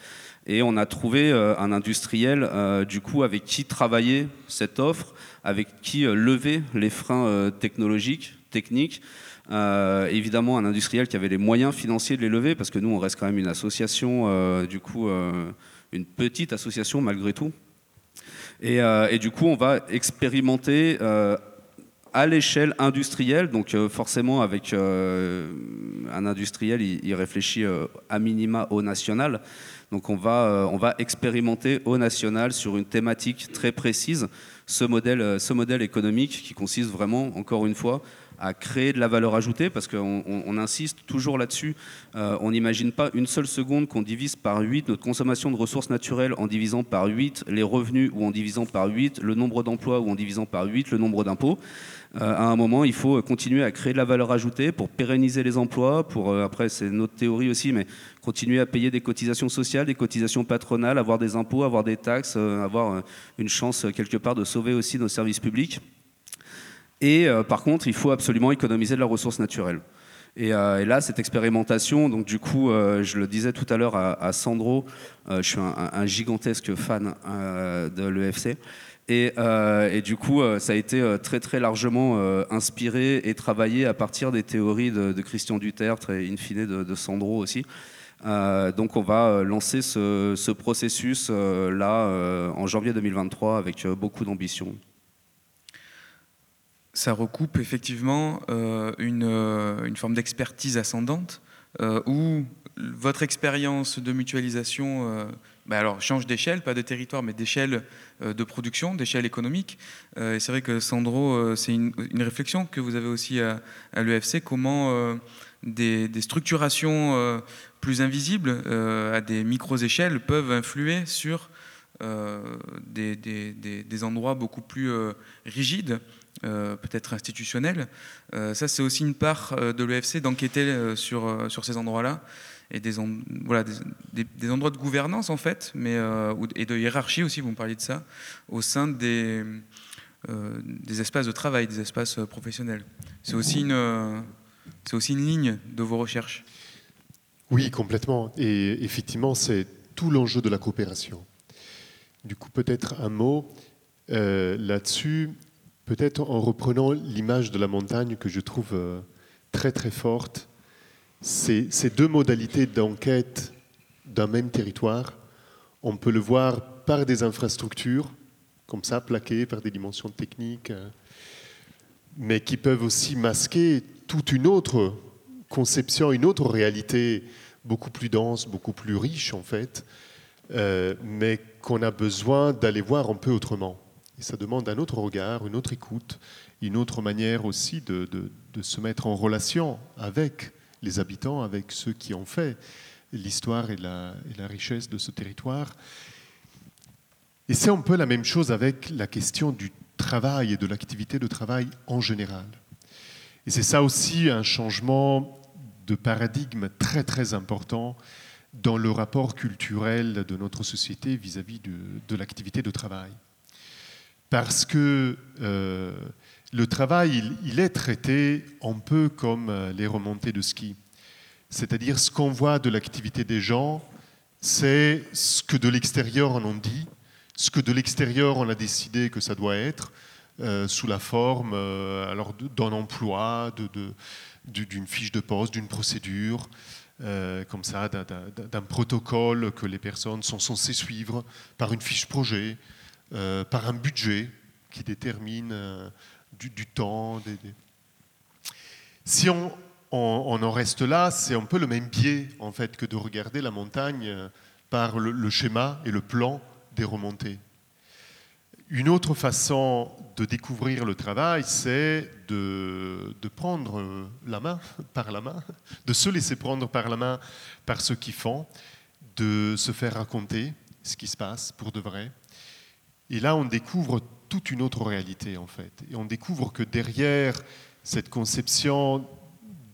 Et on a trouvé un industriel, du coup, avec qui travailler cette offre avec qui euh, lever les freins euh, technologiques, techniques. Euh, évidemment, un industriel qui avait les moyens financiers de les lever, parce que nous, on reste quand même une association, du coup, une petite association malgré tout. Et, du coup, on va expérimenter à l'échelle industrielle, donc forcément avec un industriel, il, réfléchit à minima au national. Donc on va, on va expérimenter au national sur une thématique très précise ce modèle, euh, ce modèle économique qui consiste vraiment, encore une fois, à créer de la valeur ajoutée, parce qu'on insiste toujours là-dessus. Euh, on n'imagine pas une seule seconde qu'on divise par 8 notre consommation de ressources naturelles en divisant par 8 les revenus ou en divisant par 8 le nombre d'emplois ou en divisant par 8 le nombre d'impôts. Euh, à un moment, il faut continuer à créer de la valeur ajoutée pour pérenniser les emplois, pour, euh, après c'est notre théorie aussi, mais continuer à payer des cotisations sociales, des cotisations patronales, avoir des impôts, avoir des taxes, avoir une chance quelque part de sauver aussi nos services publics. Et euh, par contre, il faut absolument économiser de la ressource naturelle. Et, euh, là, cette expérimentation, donc du coup, euh, je le disais tout à l'heure à, Sandro, je suis un, gigantesque fan de l'EFC. Et, du coup, ça a été très très largement inspiré et travaillé à partir des théories de, Christian Dutertre et in fine de, Sandro aussi. donc on va lancer ce, ce processus là en janvier 2023 avec beaucoup d'ambition ça recoupe effectivement euh, euh, une, forme d'expertise ascendante euh, où votre expérience de mutualisation bah alors, change d'échelle, pas de territoire, mais d'échelle de production, d'échelle économique. et c'est vrai que Sandro, c'est une, réflexion que vous avez aussi à, l'EFC, comment des, structurations plus invisibles à des micro-échelles peuvent influer sur des, des, endroits beaucoup plus rigides euh, peut-être institutionnel. Euh, ça, c'est aussi une part euh, de l'EFC d'enquêter sur, sur ces endroits-là et des, voilà, des, endroits de gouvernance en fait, mais, et de hiérarchie aussi, vous me parliez de ça, au sein des, des espaces de travail, des espaces professionnels. C'est aussi, une, c'est aussi une ligne de vos recherches. Oui, complètement. Et effectivement, c'est tout l'enjeu de la coopération. Du coup, peut-être un mot là-dessus. Peut-être en reprenant l'image de la montagne que je trouve euh, très très forte, ces, deux modalités d'enquête d'un même territoire, on peut le voir par des infrastructures, comme ça, plaquées par des dimensions techniques, euh, mais qui peuvent aussi masquer toute une autre conception, une autre réalité beaucoup plus dense, beaucoup plus riche en fait, euh, mais qu'on a besoin d'aller voir un peu autrement. Et ça demande un autre regard, une autre écoute, une autre manière aussi de, se mettre en relation avec les habitants, avec ceux qui ont fait l'histoire et la, richesse de ce territoire. Et c'est un peu la même chose avec la question du travail et de l'activité de travail en général. Et c'est ça aussi un changement de paradigme très très important dans le rapport culturel de notre société vis-à-vis de l'activité de travail parce que euh, le travail, il, est traité un peu comme euh, les remontées de ski. C'est-à-dire ce qu'on voit de l'activité des gens, c'est ce que de l'extérieur on en dit, ce que de l'extérieur on a décidé que ça doit être, euh, sous la forme alors d'un emploi, d'une fiche de poste, d'une procédure, comme ça, d'un protocole que les personnes sont censées suivre, par une fiche projet, par un budget qui détermine du, temps. Si on, en reste là, c'est un peu le même biais en fait que de regarder la montagne par le schéma et le plan des remontées. Une autre façon de découvrir le travail, c'est de, prendre la main *laughs* par la main, de se laisser prendre par la main par ceux qui font, de se faire raconter ce qui se passe pour de vrai. Et là, on découvre toute une autre réalité, en fait. Et on découvre que derrière cette conception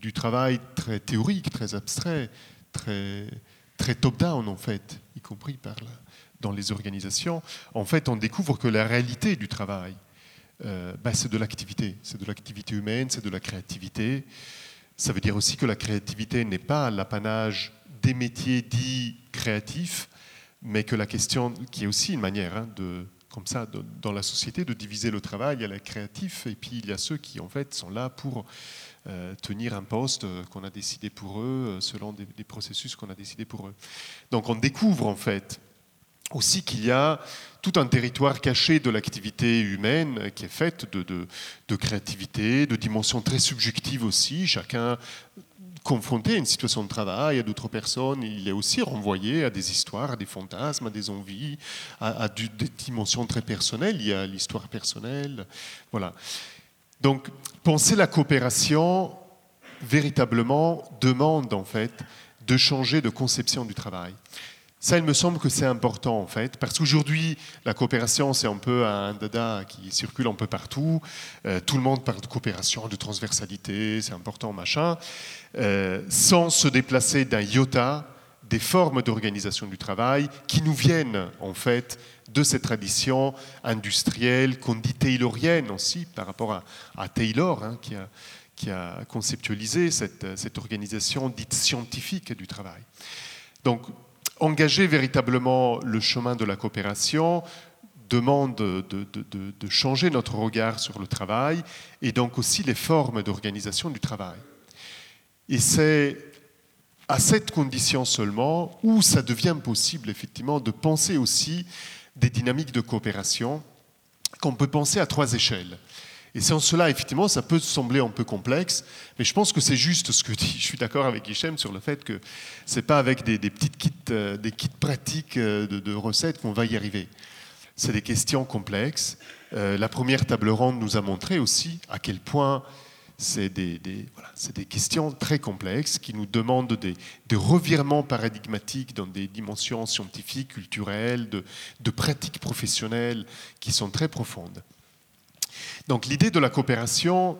du travail très théorique, très abstrait, très, top-down, en fait, y compris dans les organisations, en fait, on découvre que la réalité du travail, euh, bah, c'est de l'activité. C'est de l'activité humaine, c'est de la créativité. Ça veut dire aussi que la créativité n'est pas l'apanage des métiers dits créatifs, mais que la question, qui est aussi une manière hein, de, comme ça, dans la société, de diviser le travail, il y a les créatifs et puis il y a ceux qui, en fait, sont là pour euh, tenir un poste qu'on a décidé pour eux, selon des, processus qu'on a décidé pour eux. Donc on découvre, en fait, aussi qu'il y a tout un territoire caché de l'activité humaine qui est faite de, créativité, de dimensions très subjectives aussi. Chacun confronté à une situation de travail, à d'autres personnes, il est aussi renvoyé à des histoires, à des fantasmes, à des envies, à, des dimensions très personnelles. Il y a l'histoire personnelle. Voilà. Donc, penser la coopération véritablement demande en fait de changer de conception du travail. Ça, il me semble que c'est important en fait, parce qu'aujourd'hui, la coopération, c'est un peu un dada qui circule un peu partout. Euh, tout le monde parle de coopération, de transversalité, c'est important, machin, euh, sans se déplacer d'un iota des formes d'organisation du travail qui nous viennent en fait de cette tradition industrielle qu'on dit taylorienne aussi, par rapport à, Taylor, hein, qui, a, qui, a, conceptualisé cette, cette organisation dite scientifique du travail. Donc, engager véritablement le chemin de la coopération demande de, changer notre regard sur le travail et donc aussi les formes d'organisation du travail. Et c'est à cette condition seulement où ça devient possible effectivement de penser aussi des dynamiques de coopération qu'on peut penser à trois échelles. Et c'est en cela, effectivement, ça peut sembler un peu complexe, mais je pense que c'est juste ce que *laughs* dit. Je suis d'accord avec Hichem sur le fait que ce n'est pas avec des, petites kits, euh, des kits pratiques euh, de, recettes qu'on va y arriver. C'est des questions complexes. Euh, la première table ronde nous a montré aussi à quel point c'est des, questions très complexes qui nous demandent des, revirements paradigmatiques dans des dimensions scientifiques, culturelles, de pratiques professionnelles qui sont très profondes. Donc l'idée de la coopération,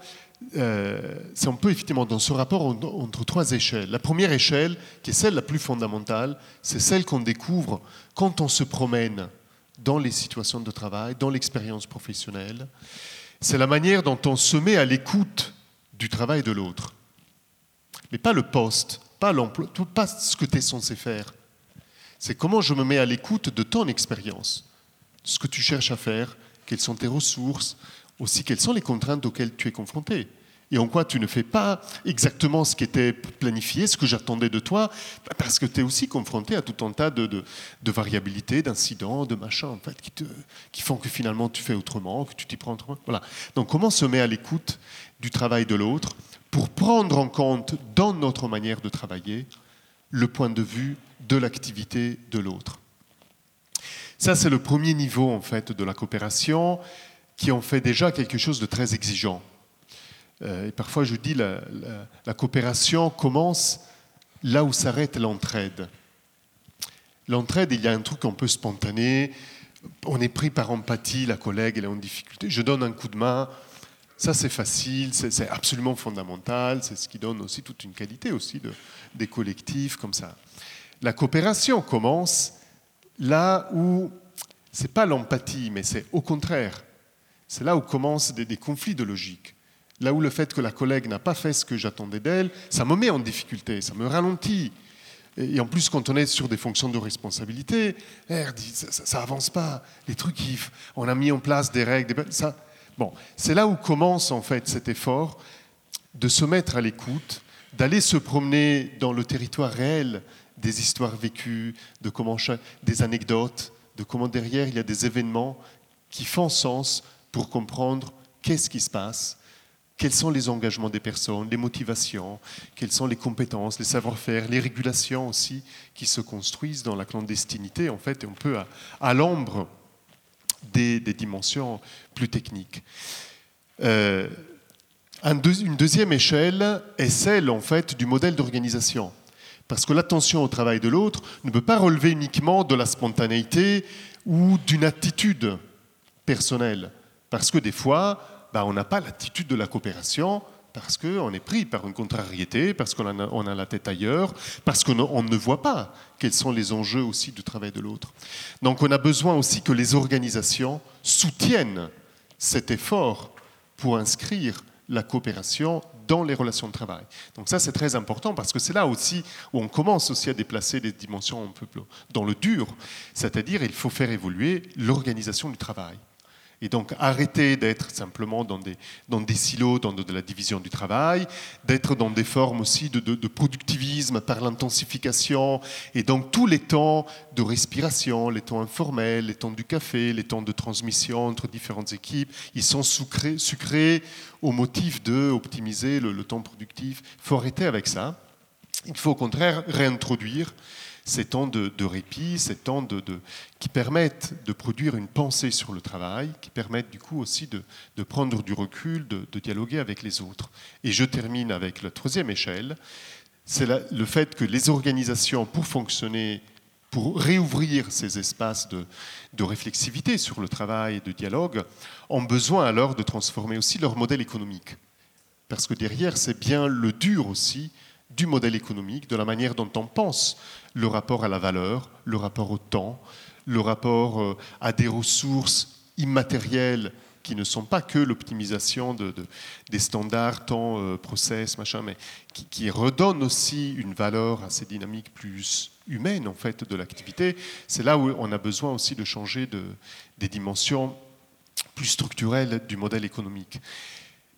euh, c'est un peu effectivement dans ce rapport entre trois échelles. La première échelle, qui est celle la plus fondamentale, c'est celle qu'on découvre quand on se promène dans les situations de travail, dans l'expérience professionnelle. C'est la manière dont on se met à l'écoute du travail de l'autre. Mais pas le poste, pas l'emploi, pas ce que tu es censé faire. C'est comment je me mets à l'écoute de ton expérience, ce que tu cherches à faire, quelles sont tes ressources, aussi quelles sont les contraintes auxquelles tu es confronté et en quoi tu ne fais pas exactement ce qui était planifié, ce que j'attendais de toi, parce que tu es aussi confronté à tout un tas de, de, variabilités, d'incidents, de machins, en fait, qui, qui, font que finalement tu fais autrement, que tu t'y prends autrement. Voilà. Donc comment se met à l'écoute du travail de l'autre pour prendre en compte dans notre manière de travailler le point de vue de l'activité de l'autre? Ça, c'est le premier niveau en fait de la coopération qui ont fait déjà quelque chose de très exigeant. Euh, et parfois, je dis, la, la, coopération commence là où s'arrête l'entraide. L'entraide, il y a un truc un peu spontané. On est pris par empathie, la collègue, elle est en difficulté. Je donne un coup de main. Ça, c'est facile, c'est absolument fondamental. C'est ce qui donne aussi toute une qualité aussi de, des collectifs comme ça. La coopération commence là où c'est pas l'empathie, mais c'est au contraire c'est là où commencent des, conflits de logique. Là où le fait que la collègue n'a pas fait ce que j'attendais d'elle, ça me met en difficulté, ça me ralentit. Et en plus, quand on est sur des fonctions de responsabilité, eh, ça, n'avance pas. Les trucs, on a mis en place des règles. ça, bon, c'est là où commence en fait cet effort de se mettre à l'écoute, d'aller se promener dans le territoire réel des histoires vécues, de comment des anecdotes, de comment derrière il y a des événements qui font sens pour comprendre qu'est-ce qui se passe, quels sont les engagements des personnes, les motivations, quelles sont les compétences, les savoir-faire, les régulations aussi qui se construisent dans la clandestinité, en fait, et on peut à, l'ombre des, dimensions plus techniques. Euh, une deuxième échelle est celle, en fait, du modèle d'organisation. Parce que l'attention au travail de l'autre ne peut pas relever uniquement de la spontanéité ou d'une attitude personnelle. Parce que des fois, bah, on n'a pas l'attitude de la coopération, parce qu'on est pris par une contrariété, parce qu'on a, a la tête ailleurs, parce qu'on ne voit pas quels sont les enjeux aussi du travail de l'autre. Donc on a besoin aussi que les organisations soutiennent cet effort pour inscrire la coopération dans les relations de travail. Donc ça, c'est très important parce que c'est là aussi où on commence aussi à déplacer des dimensions dans le dur, c'est-à-dire il faut faire évoluer l'organisation du travail. Et donc arrêter d'être simplement dans des, dans des silos, dans de, la division du travail, d'être dans des formes aussi de, productivisme par l'intensification, et donc tous les temps de respiration, les temps informels, les temps du café, les temps de transmission entre différentes équipes, ils sont sucrés, au motif de le, le temps productif. Il faut arrêter avec ça. Il faut au contraire réintroduire ces temps de, répit, ces temps qui permettent de produire une pensée sur le travail, qui permettent du coup aussi de, prendre du recul, de, dialoguer avec les autres. Et je termine avec la troisième échelle, c'est le fait que les organisations, pour fonctionner, pour réouvrir ces espaces de réflexivité sur le travail et de dialogue, ont besoin alors de transformer aussi leur modèle économique. Parce que derrière, c'est bien le dur aussi du modèle économique, de la manière dont on pense le rapport à la valeur, le rapport au temps, le rapport euh, à des ressources immatérielles qui ne sont pas que l'optimisation de, des standards, temps, euh, process, machin, mais qui, redonnent aussi une valeur à ces dynamiques plus humaines en fait de l'activité. C'est là où on a besoin aussi de changer de, des dimensions plus structurelles du modèle économique.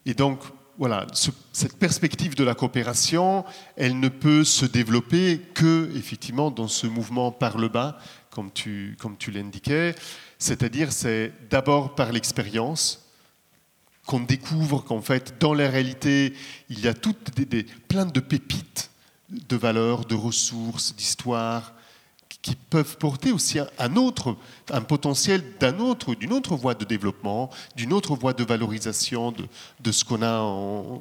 Et donc, voilà, cette perspective de la coopération, elle ne peut se développer que effectivement dans ce mouvement par le bas, comme tu, comme tu l'indiquais. C'est-à-dire, c'est d'abord par l'expérience qu'on découvre qu'en fait, dans la réalité, il y a toutes plein de pépites de valeurs, de ressources, d'histoires, qui peuvent porter aussi un, autre, un potentiel d'un autre, d'une autre voie de développement, d'une autre voie de valorisation de, ce qu'on a.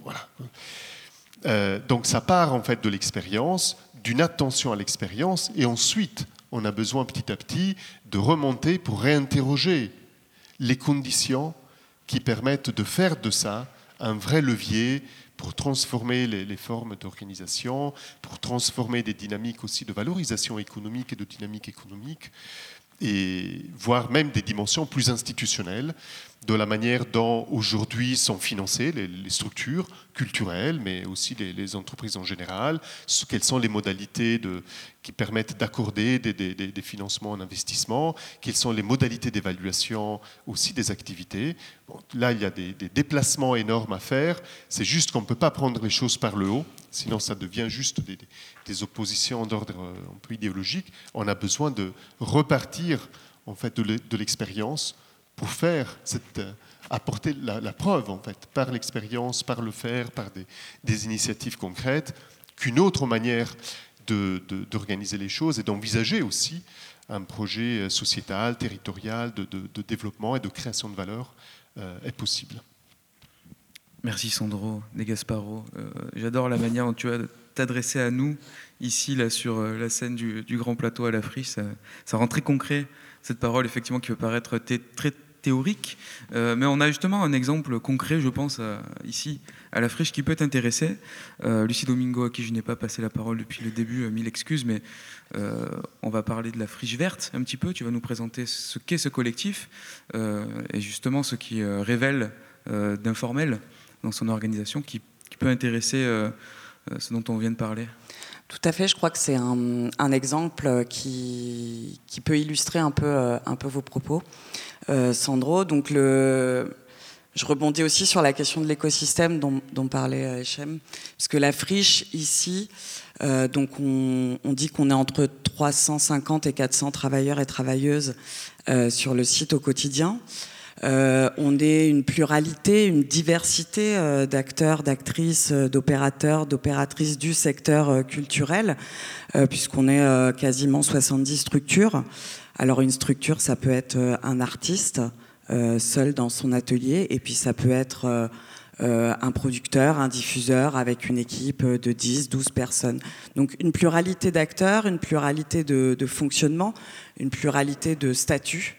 Euh, donc ça part en fait de l'expérience, d'une attention à l'expérience, et ensuite on a besoin petit à petit de remonter pour réinterroger les conditions qui permettent de faire de ça un vrai levier pour transformer les, formes d'organisation, pour transformer des dynamiques aussi de valorisation économique et de dynamique économique, et voire même des dimensions plus institutionnelles de la manière dont aujourd'hui sont financées les, structures culturelles, mais aussi les, entreprises en général, quelles sont les modalités qui permettent d'accorder des, financements en investissement, quelles sont les modalités d'évaluation aussi des activités. là, il y a des, déplacements énormes à faire. C'est juste qu'on ne peut pas prendre les choses par le haut, sinon ça devient juste des, oppositions d'ordre euh, un peu idéologique. On a besoin de repartir en fait de l'expérience pour faire euh, apporter la, preuve, en fait, par l'expérience, par le faire, par des, initiatives concrètes, qu'une autre manière d'organiser les choses et d'envisager aussi un projet euh, sociétal, territorial, de, développement et de création de valeur est possible. Merci Sandro De. J'adore la manière dont tu as t'adresser à nous ici là sur la scène du, grand plateau à la friche. Ça, rend très concret cette parole effectivement qui peut paraître très théorique, euh, mais on a justement un exemple concret, je pense, ici, à la friche, qui peut t'intéresser. Euh, Lucie Domingo, à qui je n'ai pas passé la parole depuis le début, euh, mille excuses, mais on va parler de la friche verte un petit peu. Tu vas nous présenter ce qu'est ce collectif et justement ce qui révèle d'informel dans son organisation qui, peut intéresser ce dont on vient de parler. Tout à fait, je crois que c'est un, exemple qui, qui, peut illustrer un peu, peu vos propos, Sandro. Donc je rebondis aussi sur la question de l'écosystème dont, parlait Echem, puisque la friche ici, euh, donc on, dit qu'on est entre 350 et 400 travailleurs et travailleuses euh, sur le site au quotidien. Euh, on est une pluralité, une diversité euh, d'acteurs, d'actrices, euh, d'opérateurs, d'opératrices du secteur culturel, puisqu'on est quasiment 70 structures. Alors une structure, ça peut être un artiste seul dans son atelier, et puis ça peut être un producteur, un diffuseur avec une équipe de 10, 12 personnes. Donc une pluralité d'acteurs, une pluralité de, de fonctionnement, une pluralité de statuts.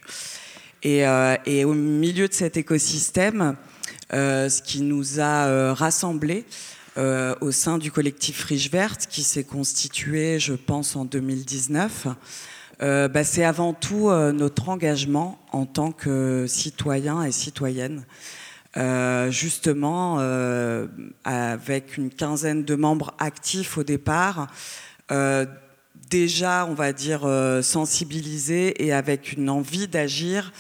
Euh, et, au milieu de cet écosystème, euh, ce qui nous a euh, rassemblés au sein du collectif Friche Verte, qui s'est constitué, je pense, en 2019, bah, c'est avant tout notre engagement en tant que citoyens et citoyennes. justement, avec une quinzaine de membres actifs au départ, déjà, on va dire, euh, sensibilisé et avec une envie d'agir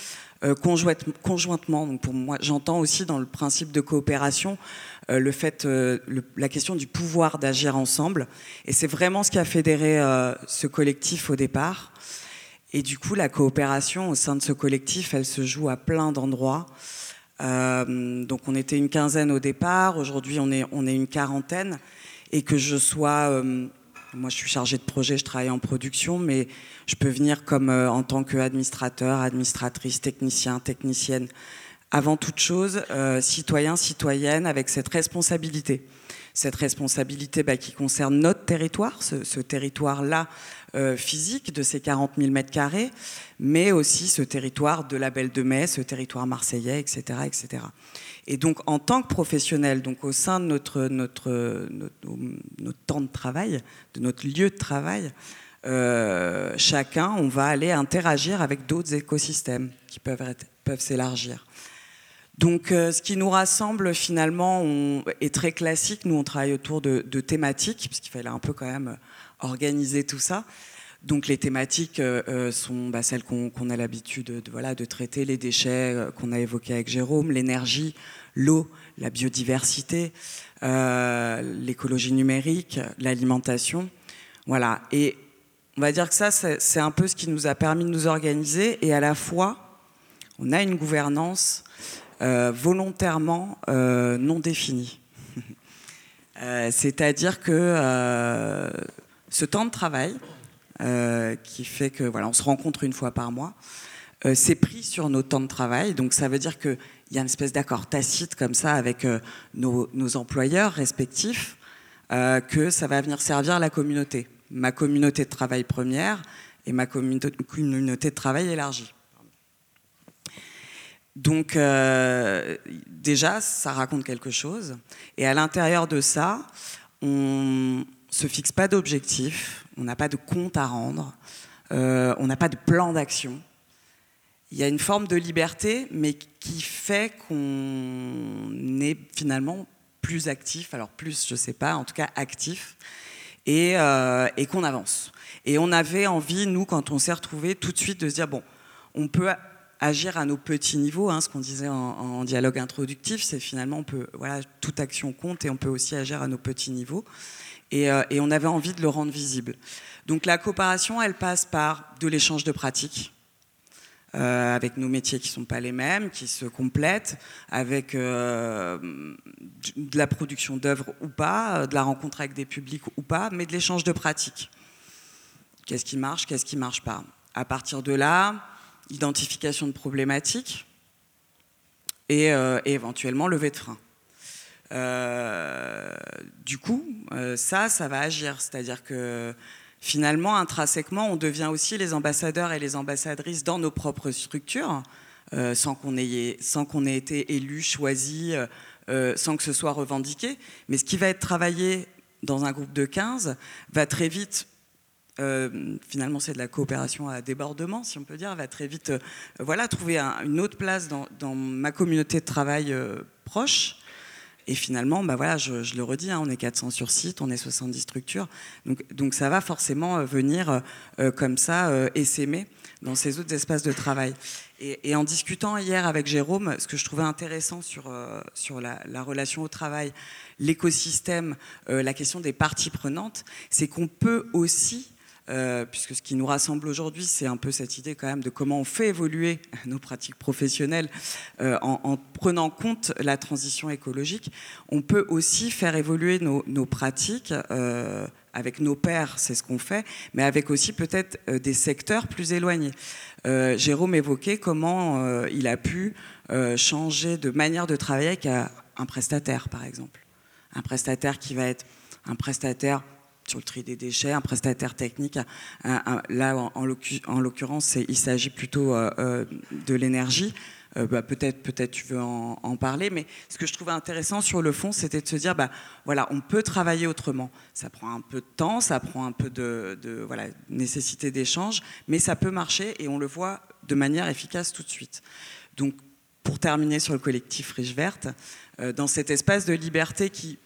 euh, conjointement. Donc pour moi, j'entends aussi dans le principe de coopération euh, le fait, la question du pouvoir d'agir ensemble. Et c'est vraiment ce qui a fédéré ce collectif au départ. Et du coup, la coopération au sein de ce collectif, elle se joue à plein d'endroits. donc on était une quinzaine au départ, aujourd'hui on est, on est une quarantaine. Et que je sois moi, je suis chargée de projet, je travaille en production, mais je peux venir comme euh, en tant qu'administrateur, administratrice, technicien, technicienne. Avant toute chose, euh, citoyen, citoyenne, avec cette responsabilité. Cette responsabilité bah, qui concerne notre territoire, ce, territoire-là euh, physique de ces 40 000 mètres carrés, mais aussi ce territoire de la Belle de Mai, ce territoire marseillais, etc., etc. Et donc, en tant que professionnel, donc au sein de notre, notre, notre, temps de travail, de notre lieu de travail, euh, chacun, on va aller interagir avec d'autres écosystèmes qui peuvent, peuvent s'élargir. Donc, euh, ce qui nous rassemble finalement est très classique. Nous, on travaille autour de, de thématiques, puisqu'il fallait un peu quand même organiser tout ça. Donc les thématiques euh, euh, sont bah, celles qu'on a l'habitude de, voilà, de traiter, les déchets euh, qu'on a évoqués avec Jérôme, l'énergie, l'eau, la biodiversité, l'écologie numérique, l'alimentation. Voilà. Et on va dire que ça, c'est un peu ce qui nous a permis de nous organiser et à la fois, on a une gouvernance volontairement non définie. *laughs* C'est-à-dire que ce temps de travail, euh, qui fait que voilà, on se rencontre une fois par mois. Euh, c'est pris sur nos temps de travail, donc ça veut dire qu'il y a une espèce d'accord tacite comme ça avec euh, nos, employeurs respectifs, que ça va venir servir la communauté, ma communauté de travail première et ma communauté de travail élargie. Donc déjà, ça raconte quelque chose. Et à l'intérieur de ça, on, se fixe pas d'objectif, on n'a pas de compte à rendre, euh, on n'a pas de plan d'action. Il y a une forme de liberté, mais qui fait qu'on est finalement plus actif, alors plus, je sais pas, en tout cas actif, et, euh, et qu'on avance. Et on avait envie, nous, quand on s'est retrouvés, tout de suite de se dire, bon, on peut agir à nos petits niveaux, hein, ce qu'on disait en, en, dialogue introductif, c'est finalement, on peut, voilà, toute action compte et on peut aussi agir à nos petits niveaux. Euh, et, on avait envie de le rendre visible. Donc la coopération, elle passe par de l'échange de pratiques. Euh, avec nos métiers qui ne sont pas les mêmes, qui se complètent, avec euh, de la production d'œuvres ou pas, de la rencontre avec des publics ou pas, mais de l'échange de pratiques. Qu'est-ce qui marche, qu'est-ce qui ne marche pas? À partir de là, identification de problématiques et, éventuellement levée de frein. Euh, du coup, euh, ça, ça va agir. C'est-à-dire que finalement, intrinsèquement, on devient aussi les ambassadeurs et les ambassadrices dans nos propres structures, euh, sans qu'on ait, été élu, choisi, sans que ce soit revendiqué. Mais ce qui va être travaillé dans un groupe de 15 va très vite finalement, c'est de la coopération à débordement, si on peut dire, va très vite voilà, trouver une autre place dans, ma communauté de travail proche Et finalement, bah voilà, je, le redis, hein, on est 400 sur site, on est 70 structures. Donc, donc ça va forcément euh, venir euh, comme ça euh, essaimer dans ces autres espaces de travail. Et, en discutant hier avec Jérôme, ce que je trouvais intéressant sur la, relation au travail, l'écosystème, la question des parties prenantes, c'est qu'on peut aussi euh, puisque ce qui nous rassemble aujourd'hui, c'est un peu cette idée quand même de comment on fait évoluer *laughs* nos pratiques professionnelles euh, en, prenant en compte la transition écologique. On peut aussi faire évoluer nos, pratiques. Euh, avec nos pairs, c'est ce qu'on fait, mais avec aussi peut-être des secteurs plus éloignés. Jérôme évoquait comment il a pu changer de manière de travailler avec un prestataire, par exemple. Un prestataire qui va être un prestataire sur le tri des déchets, un prestataire technique. là, en, l'occurrence, il s'agit plutôt euh, euh, de l'énergie. Euh, bah, peut-être, peut-être tu veux en, parler, mais ce que je trouvais intéressant sur le fond, c'était de se dire, bah, voilà, on peut travailler autrement. Ça prend un peu de temps, ça prend un peu de, nécessité d'échange, mais ça peut marcher et on le voit de manière efficace tout de suite. Donc, pour terminer sur le collectif Friche Verte, dans cet espace de liberté qui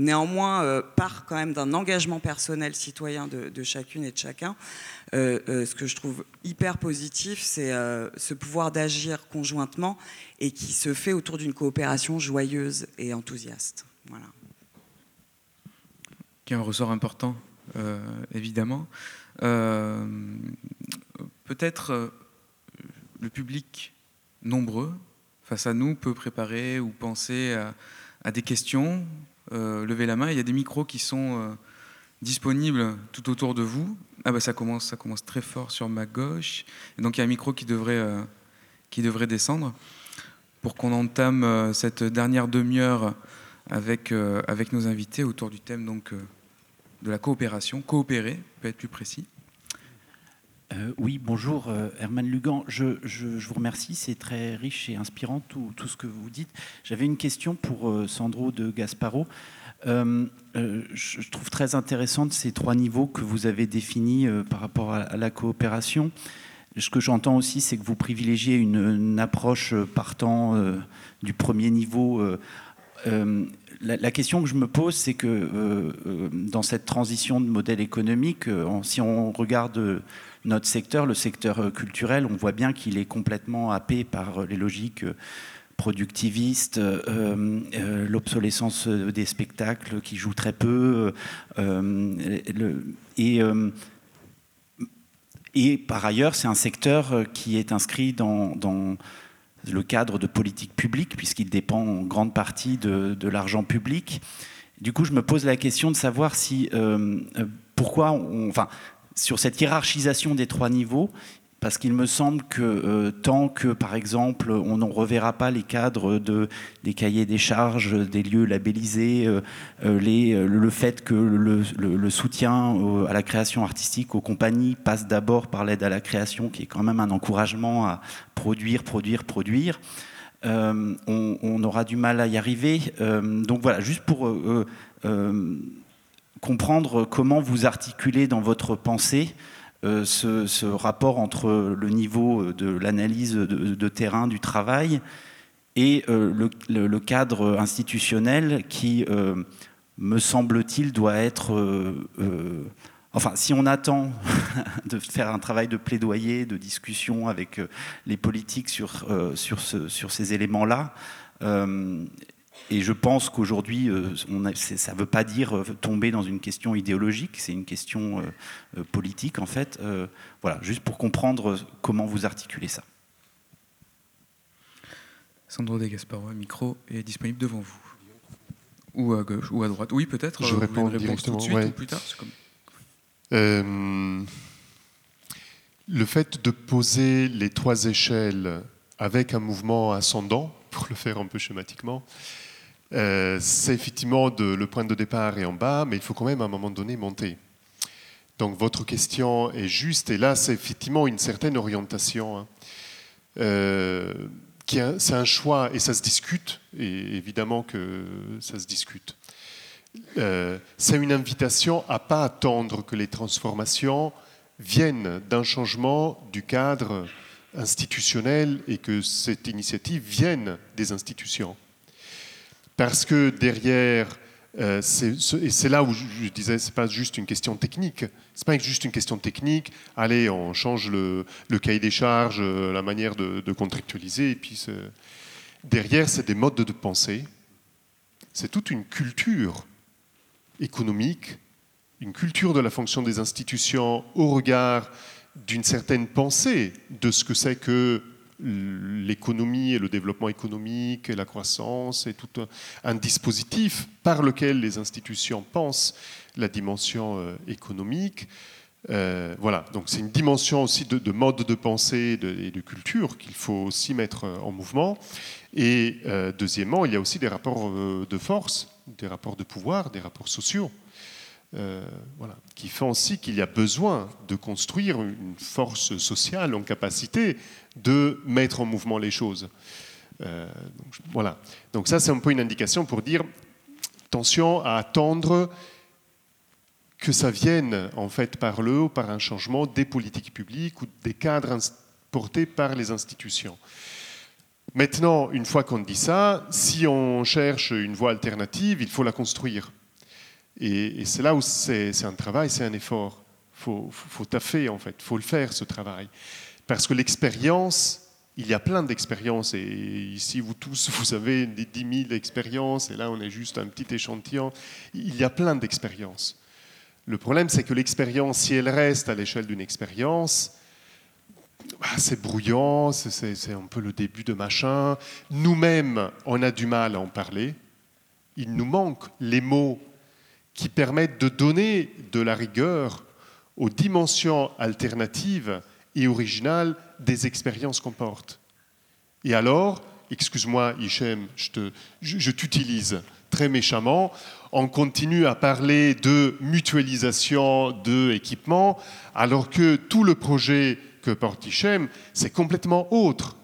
néanmoins euh, part quand même d'un engagement personnel citoyen de, chacune et de chacun. Euh, euh, ce que je trouve hyper positif, c'est ce pouvoir d'agir conjointement et qui se fait autour d'une coopération joyeuse et enthousiaste. Voilà. Qui est un ressort important, évidemment. Peut-être le public nombreux face à nous peut préparer ou penser à des questions levez la main. Il y a des micros qui sont euh, disponibles tout autour de vous. Ah bah ça commence, très fort sur ma gauche. Donc il y a un micro qui devrait, euh, descendre pour qu'on entame cette dernière demi-heure avec, avec nos invités autour du thème donc, de la coopération. Coopérer, peut être plus précis. Oui, bonjour Herman Lugan. Je, vous remercie, c'est très riche et inspirant tout, ce que vous dites. J'avais une question pour Sandro de Gasparo. Euh, euh, je trouve très intéressante ces trois niveaux que vous avez définis euh, par rapport à, la coopération. Ce que j'entends aussi, c'est que vous privilégiez une, approche partant du premier niveau. La, question que je me pose, c'est que dans cette transition de modèle économique, si on regarde notre secteur, le secteur culturel, on voit bien qu'il est complètement happé par les logiques euh, euh, l'obsolescence des spectacles qui jouent très peu, euh, et, par ailleurs, c'est un secteur qui est inscrit dans, le cadre de politique publique, puisqu'il dépend en grande partie de, l'argent public. Du coup, je me pose la question de savoir si, pourquoi, enfin, sur cette hiérarchisation des trois niveaux, parce qu'il me semble que euh, tant que, par exemple, on ne reverra pas les cadres de, des cahiers des charges, des lieux labellisés, euh, euh, le fait que le, soutien à la création artistique aux compagnies passe d'abord par l'aide à la création, qui est quand même un encouragement à produire, produire, produire, on, aura du mal à y arriver. donc voilà, juste pour comprendre comment vous articulez dans votre pensée euh, ce, rapport entre le niveau de l'analyse de, terrain du travail et euh, le, cadre institutionnel qui, euh, me semble-t-il, doit être... enfin, si on attend *laughs* de faire un travail de plaidoyer, de discussion avec les politiques sur, ces éléments-là, et je pense qu'aujourd'hui, euh, ça ne veut pas dire euh, tomber dans une question idéologique, c'est une question euh, politique en fait. voilà, juste pour comprendre comment vous articulez ça. Sandro De Gasparo, micro est disponible devant vous. Ou à gauche, ou à droite. Oui, peut-être. Je réponds directement. Tout de suite ou plus tard le fait de poser les trois échelles avec un mouvement ascendant, pour le faire un peu schématiquement, euh, c'est effectivement le point de départ est en bas, mais il faut quand même à un moment donné monter. Donc votre question est juste, et là c'est effectivement une certaine orientation. Hein. Euh, c'est un choix, et ça se discute, et évidemment que ça se discute. Euh, c'est une invitation à pas attendre que les transformations viennent d'un changement du cadre institutionnel et que cette initiative vienne des institutions. Parce que derrière, euh, et c'est là où je, disais, c'est pas juste une question technique. C'est pas juste une question technique. Allez, on change le, cahier des charges, euh, la manière de, contractualiser, et puis derrière, c'est des modes de pensée. C'est toute une culture économique, une culture de la fonction des institutions au regard d'une certaine pensée de ce que c'est que l'économie et le développement économique et la croissance et tout un, dispositif par lequel les institutions pensent la dimension euh, économique. Euh, voilà, donc c'est une dimension aussi de, mode de pensée et de culture qu'il faut aussi mettre euh, en mouvement. Et deuxièmement, il y a aussi des rapports de force, des rapports de pouvoir, des rapports sociaux. voilà, qui font aussi qu'il y a besoin de construire une force sociale en capacité de mettre en mouvement les choses. Euh, voilà. Donc ça, c'est un peu une indication pour dire attention à attendre que ça vienne en fait par le haut, par un changement des politiques publiques ou des cadres portés par les institutions. Maintenant, une fois qu'on dit ça, si on cherche une voie alternative, il faut la construire. Et, c'est là où c'est un travail, c'est un effort. Il faut, faut, faut taffer en fait, il faut le faire ce travail. Parce que l'expérience, il y a plein d'expériences, et ici, vous tous, *laughs* vous avez des 10 000 expériences, et là, on est juste un petit échantillon. Il y a plein d'expériences. Le problème, c'est que l'expérience, si elle reste à l'échelle d'une expérience, bah, c'est brouillant, c'est un peu le début de machin. Nous-mêmes, on a du mal à en parler. Il nous manque les mots qui permettent de donner de la rigueur aux dimensions alternatives et original des expériences qu'on porte. Et alors, excuse-moi Hichem, je, t'utilise très méchamment, on continue à parler de mutualisation de équipements, alors que tout le projet que porte Hichem, c'est complètement autre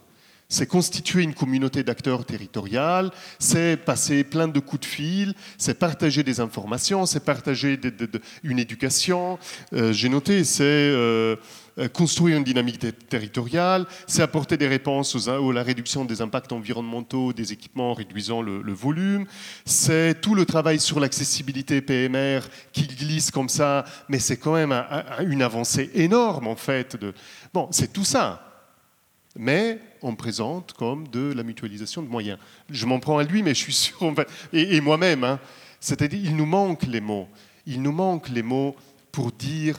c'est constituer une communauté d'acteurs territoriales, c'est passer plein de coups de fil, c'est partager des informations, c'est partager une éducation. Euh, j'ai noté, c'est euh, construire une dynamique territoriale, c'est apporter des réponses aux, à la réduction des impacts environnementaux des équipements réduisant le, volume, c'est tout le travail sur l'accessibilité PMR qui glisse comme ça, mais c'est quand même une avancée énorme en fait. Bon, c'est tout ça mais on présente comme de la mutualisation de moyens. Je m'en prends à lui, mais je suis sûr, et, moi-même, hein. c'est-à-dire il nous manque les mots. Il nous manque les mots pour dire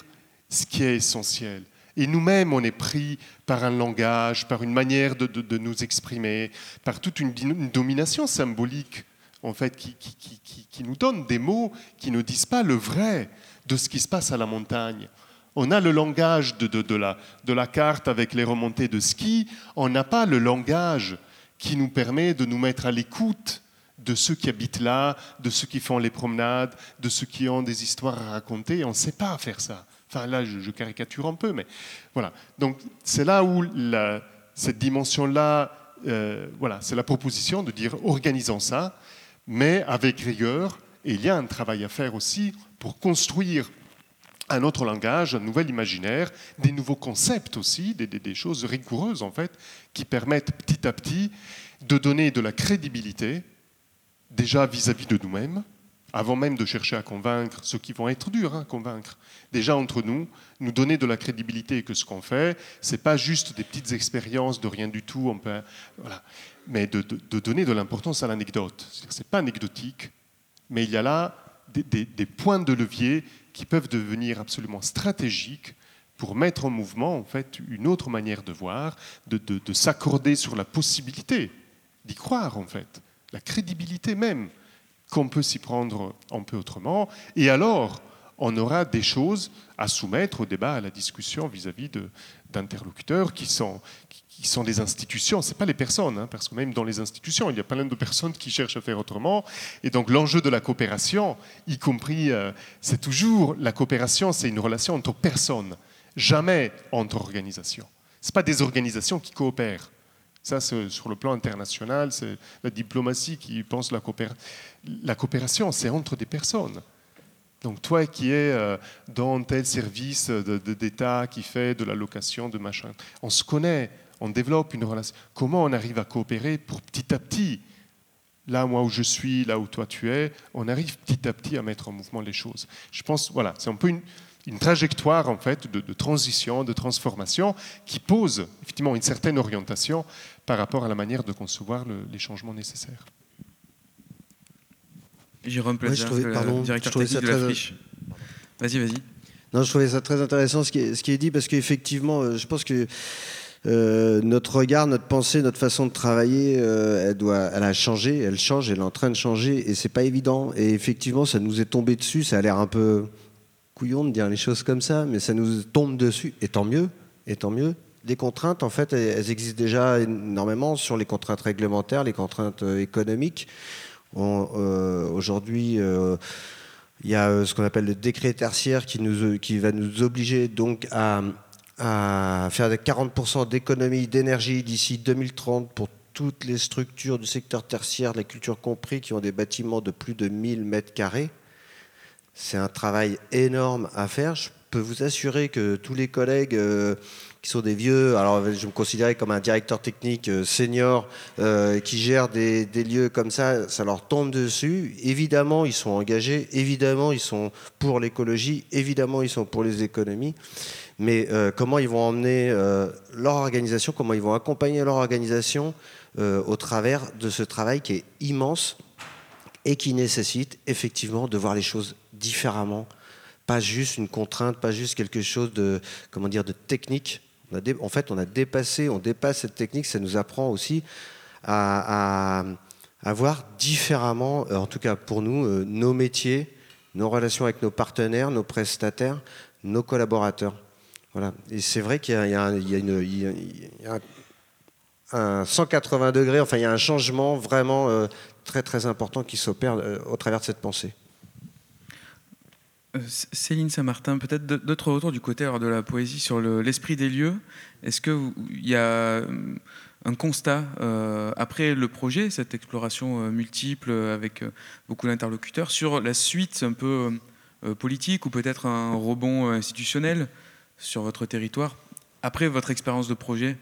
ce qui est essentiel. Et nous-mêmes, on est pris par un langage, par une manière de, nous exprimer, par toute une, domination symbolique, en fait, qui, qui, nous donne des mots qui ne disent pas le vrai de ce qui se passe à la montagne. On a le langage de, la, de la carte avec les remontées de ski, on n'a pas le langage qui nous permet de nous mettre à l'écoute de ceux qui habitent là, de ceux qui font les promenades, de ceux qui ont des histoires à raconter. On ne sait pas faire ça. Enfin, là, je, caricature un peu, mais voilà. Donc, c'est là où cette dimension-là, euh, voilà, c'est la proposition de dire organisons ça, mais avec rigueur. Et il y a un travail à faire aussi pour construire un autre langage, un nouvel imaginaire, des nouveaux concepts aussi, des, choses rigoureuses en fait, qui permettent petit à petit de donner de la crédibilité, déjà vis-à-vis de nous-mêmes, avant même de chercher à convaincre ceux qui vont être durs à hein, convaincre. Déjà entre nous, nous donner de la crédibilité que ce qu'on fait, c'est pas juste des petites expériences de rien du tout, on peut, voilà, mais de, donner de l'importance à l'anecdote. C'est pas anecdotique, mais il y a là des, points de levier qui peuvent devenir absolument stratégiques pour mettre en mouvement en fait une autre manière de voir, de, de, s'accorder sur la possibilité d'y croire en fait, la crédibilité même qu'on peut s'y prendre un peu autrement. Et alors, on aura des choses à soumettre au débat, à la discussion vis-à-vis d'interlocuteurs qui sont, qui sont des institutions, ce pas les personnes, hein, parce que même dans les institutions, il y a plein de personnes qui cherchent à faire autrement. Et donc l'enjeu de la coopération, y compris, euh, c'est toujours, la coopération, c'est une relation entre personnes, jamais entre organisations. Ce pas des organisations qui coopèrent. Ça, c'est sur le plan international, c'est la diplomatie qui pense la coopération. La coopération, c'est entre des personnes. Donc toi qui es euh, dans tel service d'État qui fait de la location de machin, on se connaît, on développe une relation. Comment on arrive à coopérer pour petit à petit? Là, moi où je suis, là où toi tu es, on arrive petit à petit à mettre en mouvement les choses. Je pense, voilà, c'est un peu une, trajectoire en fait de, transition, de transformation qui pose effectivement une certaine orientation par rapport à la manière de concevoir les changements nécessaires. Jérôme Plaza, directeur technique de la friche. Vas-y, vas-y. Non, je trouvais ça très intéressant ce qui est, ce qui est dit parce qu'effectivement, euh, je pense que euh, notre regard, notre pensée, notre façon de travailler, euh, elle, doit, elle a changé, elle change, elle est en train de changer et c'est pas évident. Et effectivement, ça nous est tombé dessus. Ça a l'air un peu couillon de dire les choses comme ça, mais ça nous tombe dessus. Et tant mieux, et tant mieux. Des contraintes, en fait, elles, existent déjà énormément sur les contraintes réglementaires, les contraintes économiques. Aujourd'hui, il y a euh, ce qu'on appelle le décret tertiaire qui, nous, euh, va nous obliger donc à, à faire 40% d'économie d'énergie d'ici 2030 pour toutes les structures du secteur tertiaire, la culture compris, qui ont des bâtiments de plus de 1000 mètres carrés. C'est un travail énorme à faire. Je peux vous assurer que tous les collègues euh, qui sont des vieux. Alors, je me considérais comme un directeur technique euh, senior euh, qui gère des, lieux comme ça. Ça leur tombe dessus. Évidemment, ils sont engagés. Évidemment, ils sont pour l'écologie. Évidemment, ils sont pour les économies. Mais comment ils vont emmener leur organisation, comment ils vont accompagner leur organisation au travers de ce travail qui est immense et qui nécessite effectivement de voir les choses différemment, pas juste une contrainte, pas juste quelque chose de comment dire de technique, en fait, on a dépassé, on dépasse cette technique. Ça nous apprend aussi à, voir différemment, euh, en tout cas pour nous, euh, nos métiers, nos relations avec nos partenaires, nos prestataires, nos collaborateurs. Voilà. Et c'est vrai qu'il y, a, un 180 degrés, enfin il y a un changement vraiment euh, très très important qui s'opère au travers de cette pensée. Euh, Céline Saint-Martin, peut-être d'autres retours du côté de la poésie sur l'esprit des lieux? Est-ce qu'il y a euh, un constat euh, après le projet, cette exploration multiple avec beaucoup d'interlocuteurs, sur la suite un peu politique ou peut-être un rebond institutionnel sur votre territoire après votre expérience de projet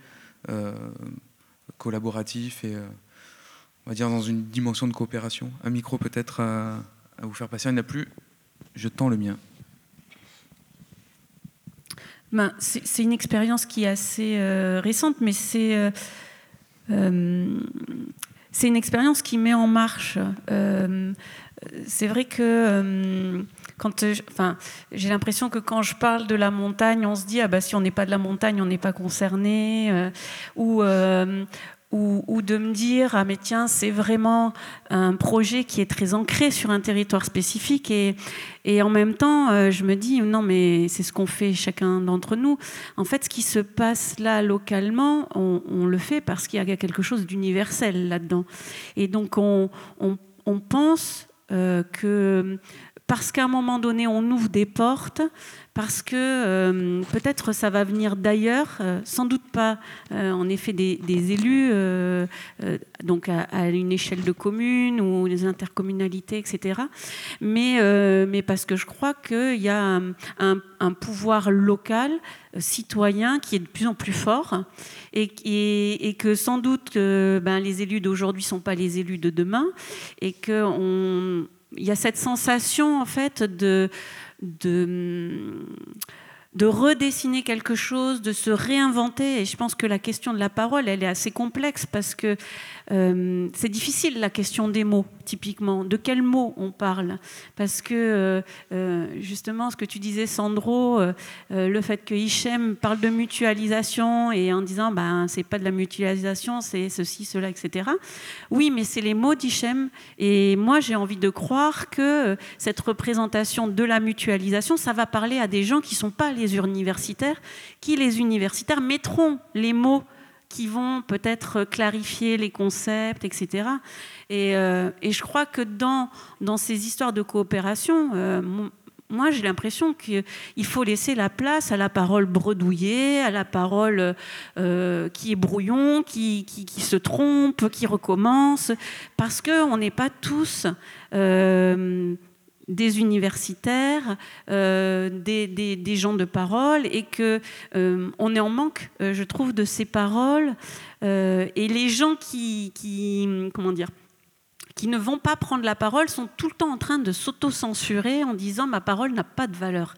collaboratif et on va dire dans une dimension de coopération? Un micro peut-être à, vous faire passer, il n'y a plus je tends le mien. Ben, c'est une expérience qui est assez euh, récente, mais c'est euh, euh, c'est une expérience qui met en marche. c'est vrai que enfin, j'ai l'impression que quand je parle de la montagne, on se dit ah bah si on n'est pas de la montagne, on n'est pas concerné, ou ou, de me dire ah mais tiens c'est vraiment un projet qui est très ancré sur un territoire spécifique. Et, et en même temps euh, je me dis non mais c'est ce qu'on fait chacun d'entre nous. En fait ce qui se passe là localement on, le fait parce qu'il y a quelque chose d'universel là-dedans. Et donc on, on, pense euh, que parce qu'à un moment donné on ouvre des portes parce que euh, peut-être ça va venir d'ailleurs, euh, sans doute pas euh, en effet des, élus, donc à, une échelle de commune ou des intercommunalités, etc. Mais, mais parce que je crois qu'il y a un, pouvoir local, citoyen, qui est de plus en plus fort et, que sans doute ben, les élus d'aujourd'hui ne sont pas les élus de demain et qu'il y a cette sensation en fait de de, de redessiner quelque chose, de se réinventer. Et je pense que la question de la parole, elle est assez complexe parce que euh, c'est difficile la question des mots, typiquement. De quels mots on parle? Parce que euh, euh, justement, ce que tu disais, Sandro, le fait que Hichem parle de mutualisation et en disant, ben, c'est pas de la mutualisation, c'est ceci, cela, etc. Oui, mais c'est les mots d'Hichem. Et moi, j'ai envie de croire que cette représentation de la mutualisation, ça va parler à des gens qui ne sont pas les universitaires, qui les universitaires mettront les mots qui vont peut-être clarifier les concepts, etc. Euh, et, je crois que dans, dans ces histoires de coopération, euh, moi j'ai l'impression qu'il faut laisser la place à la parole bredouillée, à la parole euh, qui est brouillon, qui, qui, qui, se trompe, qui recommence, parce qu'on n'est pas tous des universitaires, euh, des, gens de parole, et que euh, on est en manque, euh, je trouve, de ces paroles. et les gens qui, comment dire, qui ne vont pas prendre la parole sont tout le temps en train de s'auto-censurer en disant ma parole n'a pas de valeur.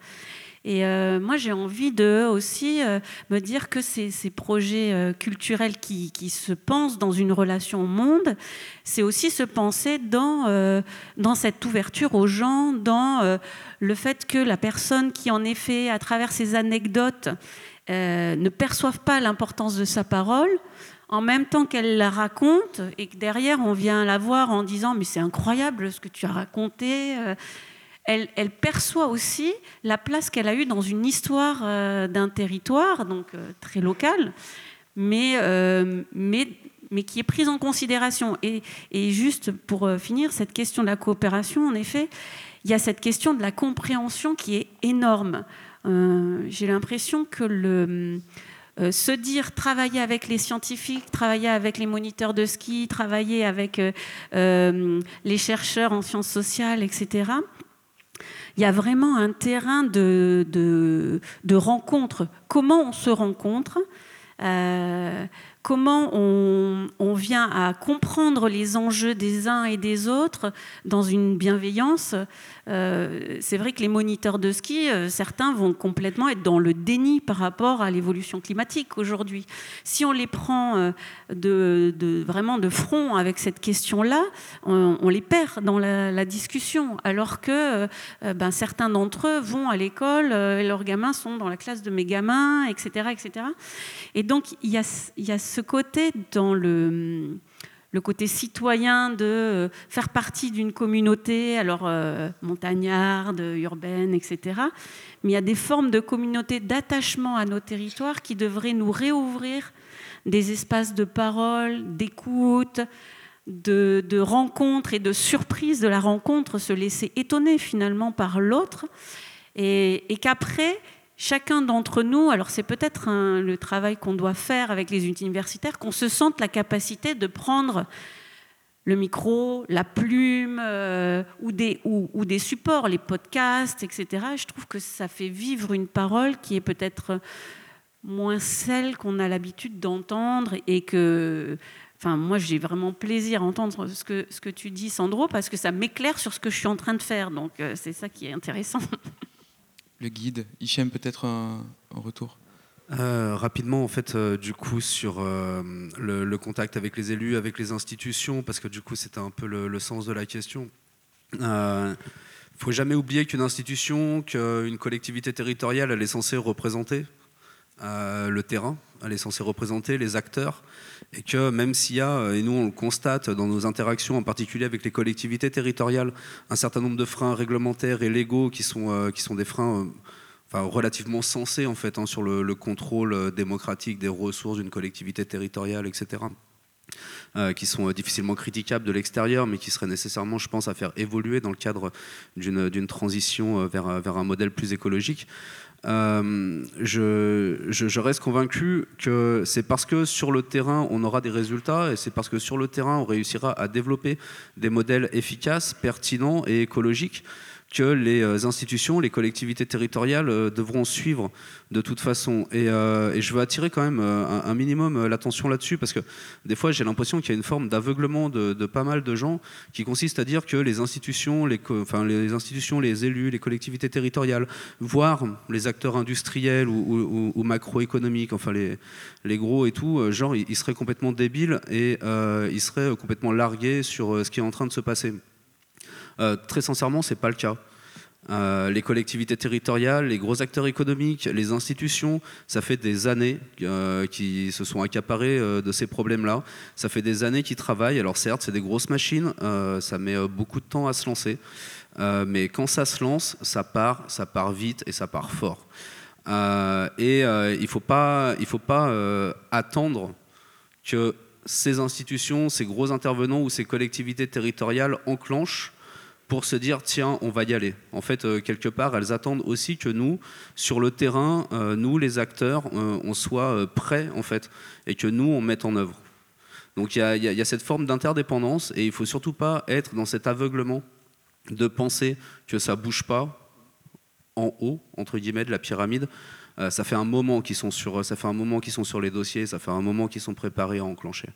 Et euh, moi, j'ai envie de aussi euh, me dire que ces, projets euh, culturels qui, se pensent dans une relation au monde, c'est aussi se penser dans, dans cette ouverture aux gens, dans le fait que la personne qui, en effet, à travers ses anecdotes, ne perçoive pas l'importance de sa parole, en même temps qu'elle la raconte, et que derrière, on vient la voir en disant Mais c'est incroyable ce que tu as raconté elle, perçoit aussi la place qu'elle a eue dans une histoire euh, d'un territoire, donc euh, très local, euh, mais, qui est prise en considération. Et, juste pour finir, cette question de la coopération, en effet, il y a cette question de la compréhension qui est énorme. J'ai l'impression que se dire travailler avec les scientifiques, travailler avec les moniteurs de ski, travailler avec les chercheurs en sciences sociales, etc., il y a vraiment un terrain de, rencontre. Comment on se rencontre? Euh, comment on, vient à comprendre les enjeux des uns et des autres dans une bienveillance. Euh, c'est vrai que les moniteurs de ski, euh, certains vont complètement être dans le déni par rapport à l'évolution climatique aujourd'hui. Si on les prend euh, vraiment de front avec cette question-là, on, les perd dans la, discussion, alors que ben, certains d'entre eux vont à l'école, et leurs gamins sont dans la classe de mes gamins, etc. etc. Et donc, il y a, y a ce côté dans le, côté citoyen de faire partie d'une communauté, alors euh, montagnarde, urbaine, etc. Mais il y a des formes de communauté d'attachement à nos territoires qui devraient nous réouvrir des espaces de parole, d'écoute, de, de rencontre et de surprise de la rencontre, se laisser étonner finalement par l'autre, et qu'après, chacun d'entre nous, alors c'est peut-être le travail qu'on doit faire avec les universitaires, qu'on se sente la capacité de prendre le micro, la plume euh, ou, des, supports, les podcasts, etc. Je trouve que ça fait vivre une parole qui est peut-être moins celle qu'on a l'habitude d'entendre et que, enfin, moi j'ai vraiment plaisir à entendre ce que, ce que tu dis, Sandro, parce que ça m'éclaire sur ce que je suis en train de faire. Donc euh, c'est ça qui est intéressant. *laughs* le guide. Hichem, peut-être un, retour euh, rapidement, en fait, euh, du coup, sur euh, le, contact avec les élus, avec les institutions, parce que du coup, c'était un peu le, sens de la question. Il ne faut jamais oublier qu'une institution, qu'une collectivité territoriale, elle est censée représenter le terrain, elle est censée représenter les acteurs, et que même s'il y a, et nous on le constate dans nos interactions, en particulier avec les collectivités territoriales, un certain nombre de freins réglementaires et légaux qui sont, euh, qui sont des freins euh, enfin, relativement sensés en fait, hein, sur le, contrôle euh, démocratique des ressources d'une collectivité territoriale, etc. qui sont difficilement critiquables de l'extérieur, mais qui seraient nécessairement, je pense, à faire évoluer dans le cadre d'une transition vers, vers un modèle plus écologique. Euh, je, reste convaincu que c'est parce que sur le terrain, on aura des résultats et c'est parce que sur le terrain, on réussira à développer des modèles efficaces, pertinents et écologiques que les euh, institutions, les collectivités territoriales euh, devront suivre de toute façon. Et, euh, je veux attirer quand même un, minimum l'attention là-dessus, parce que des fois j'ai l'impression qu'il y a une forme d'aveuglement de, pas mal de gens qui consiste à dire que les institutions, les, institutions, les élus, les collectivités territoriales, voire les acteurs industriels ou, macroéconomiques, enfin les, les, gros et tout, genre ils, seraient complètement débiles et ils seraient complètement largués sur ce qui est en train de se passer. Euh, très sincèrement, ce n'est pas le cas. Euh, les collectivités territoriales, les gros acteurs économiques, les institutions, ça fait des années euh, qui se sont accaparés de ces problèmes-là. Ça fait des années qu'ils travaillent. Alors certes, c'est des grosses machines, ça met beaucoup de temps à se lancer, mais quand ça se lance, ça part, ça part vite et ça part fort. et il ne faut pas, il faut pas attendre que ces institutions, ces gros intervenants ou ces collectivités territoriales enclenchent pour se dire tiens, on va y aller. En fait, euh, quelque part, elles attendent aussi que nous, sur le terrain, euh, nous, les acteurs, euh, on soit prêts, en fait, et que nous, on mette en œuvre. Donc il y, a cette forme d'interdépendance, et il ne faut surtout pas être dans cet aveuglement de penser que ça bouge pas en haut, entre guillemets, de la pyramide. ça fait un moment qu'ils sont sur, ça fait un moment qu'ils sont sur les dossiers, ça fait un moment qu'ils sont préparés à enclencher.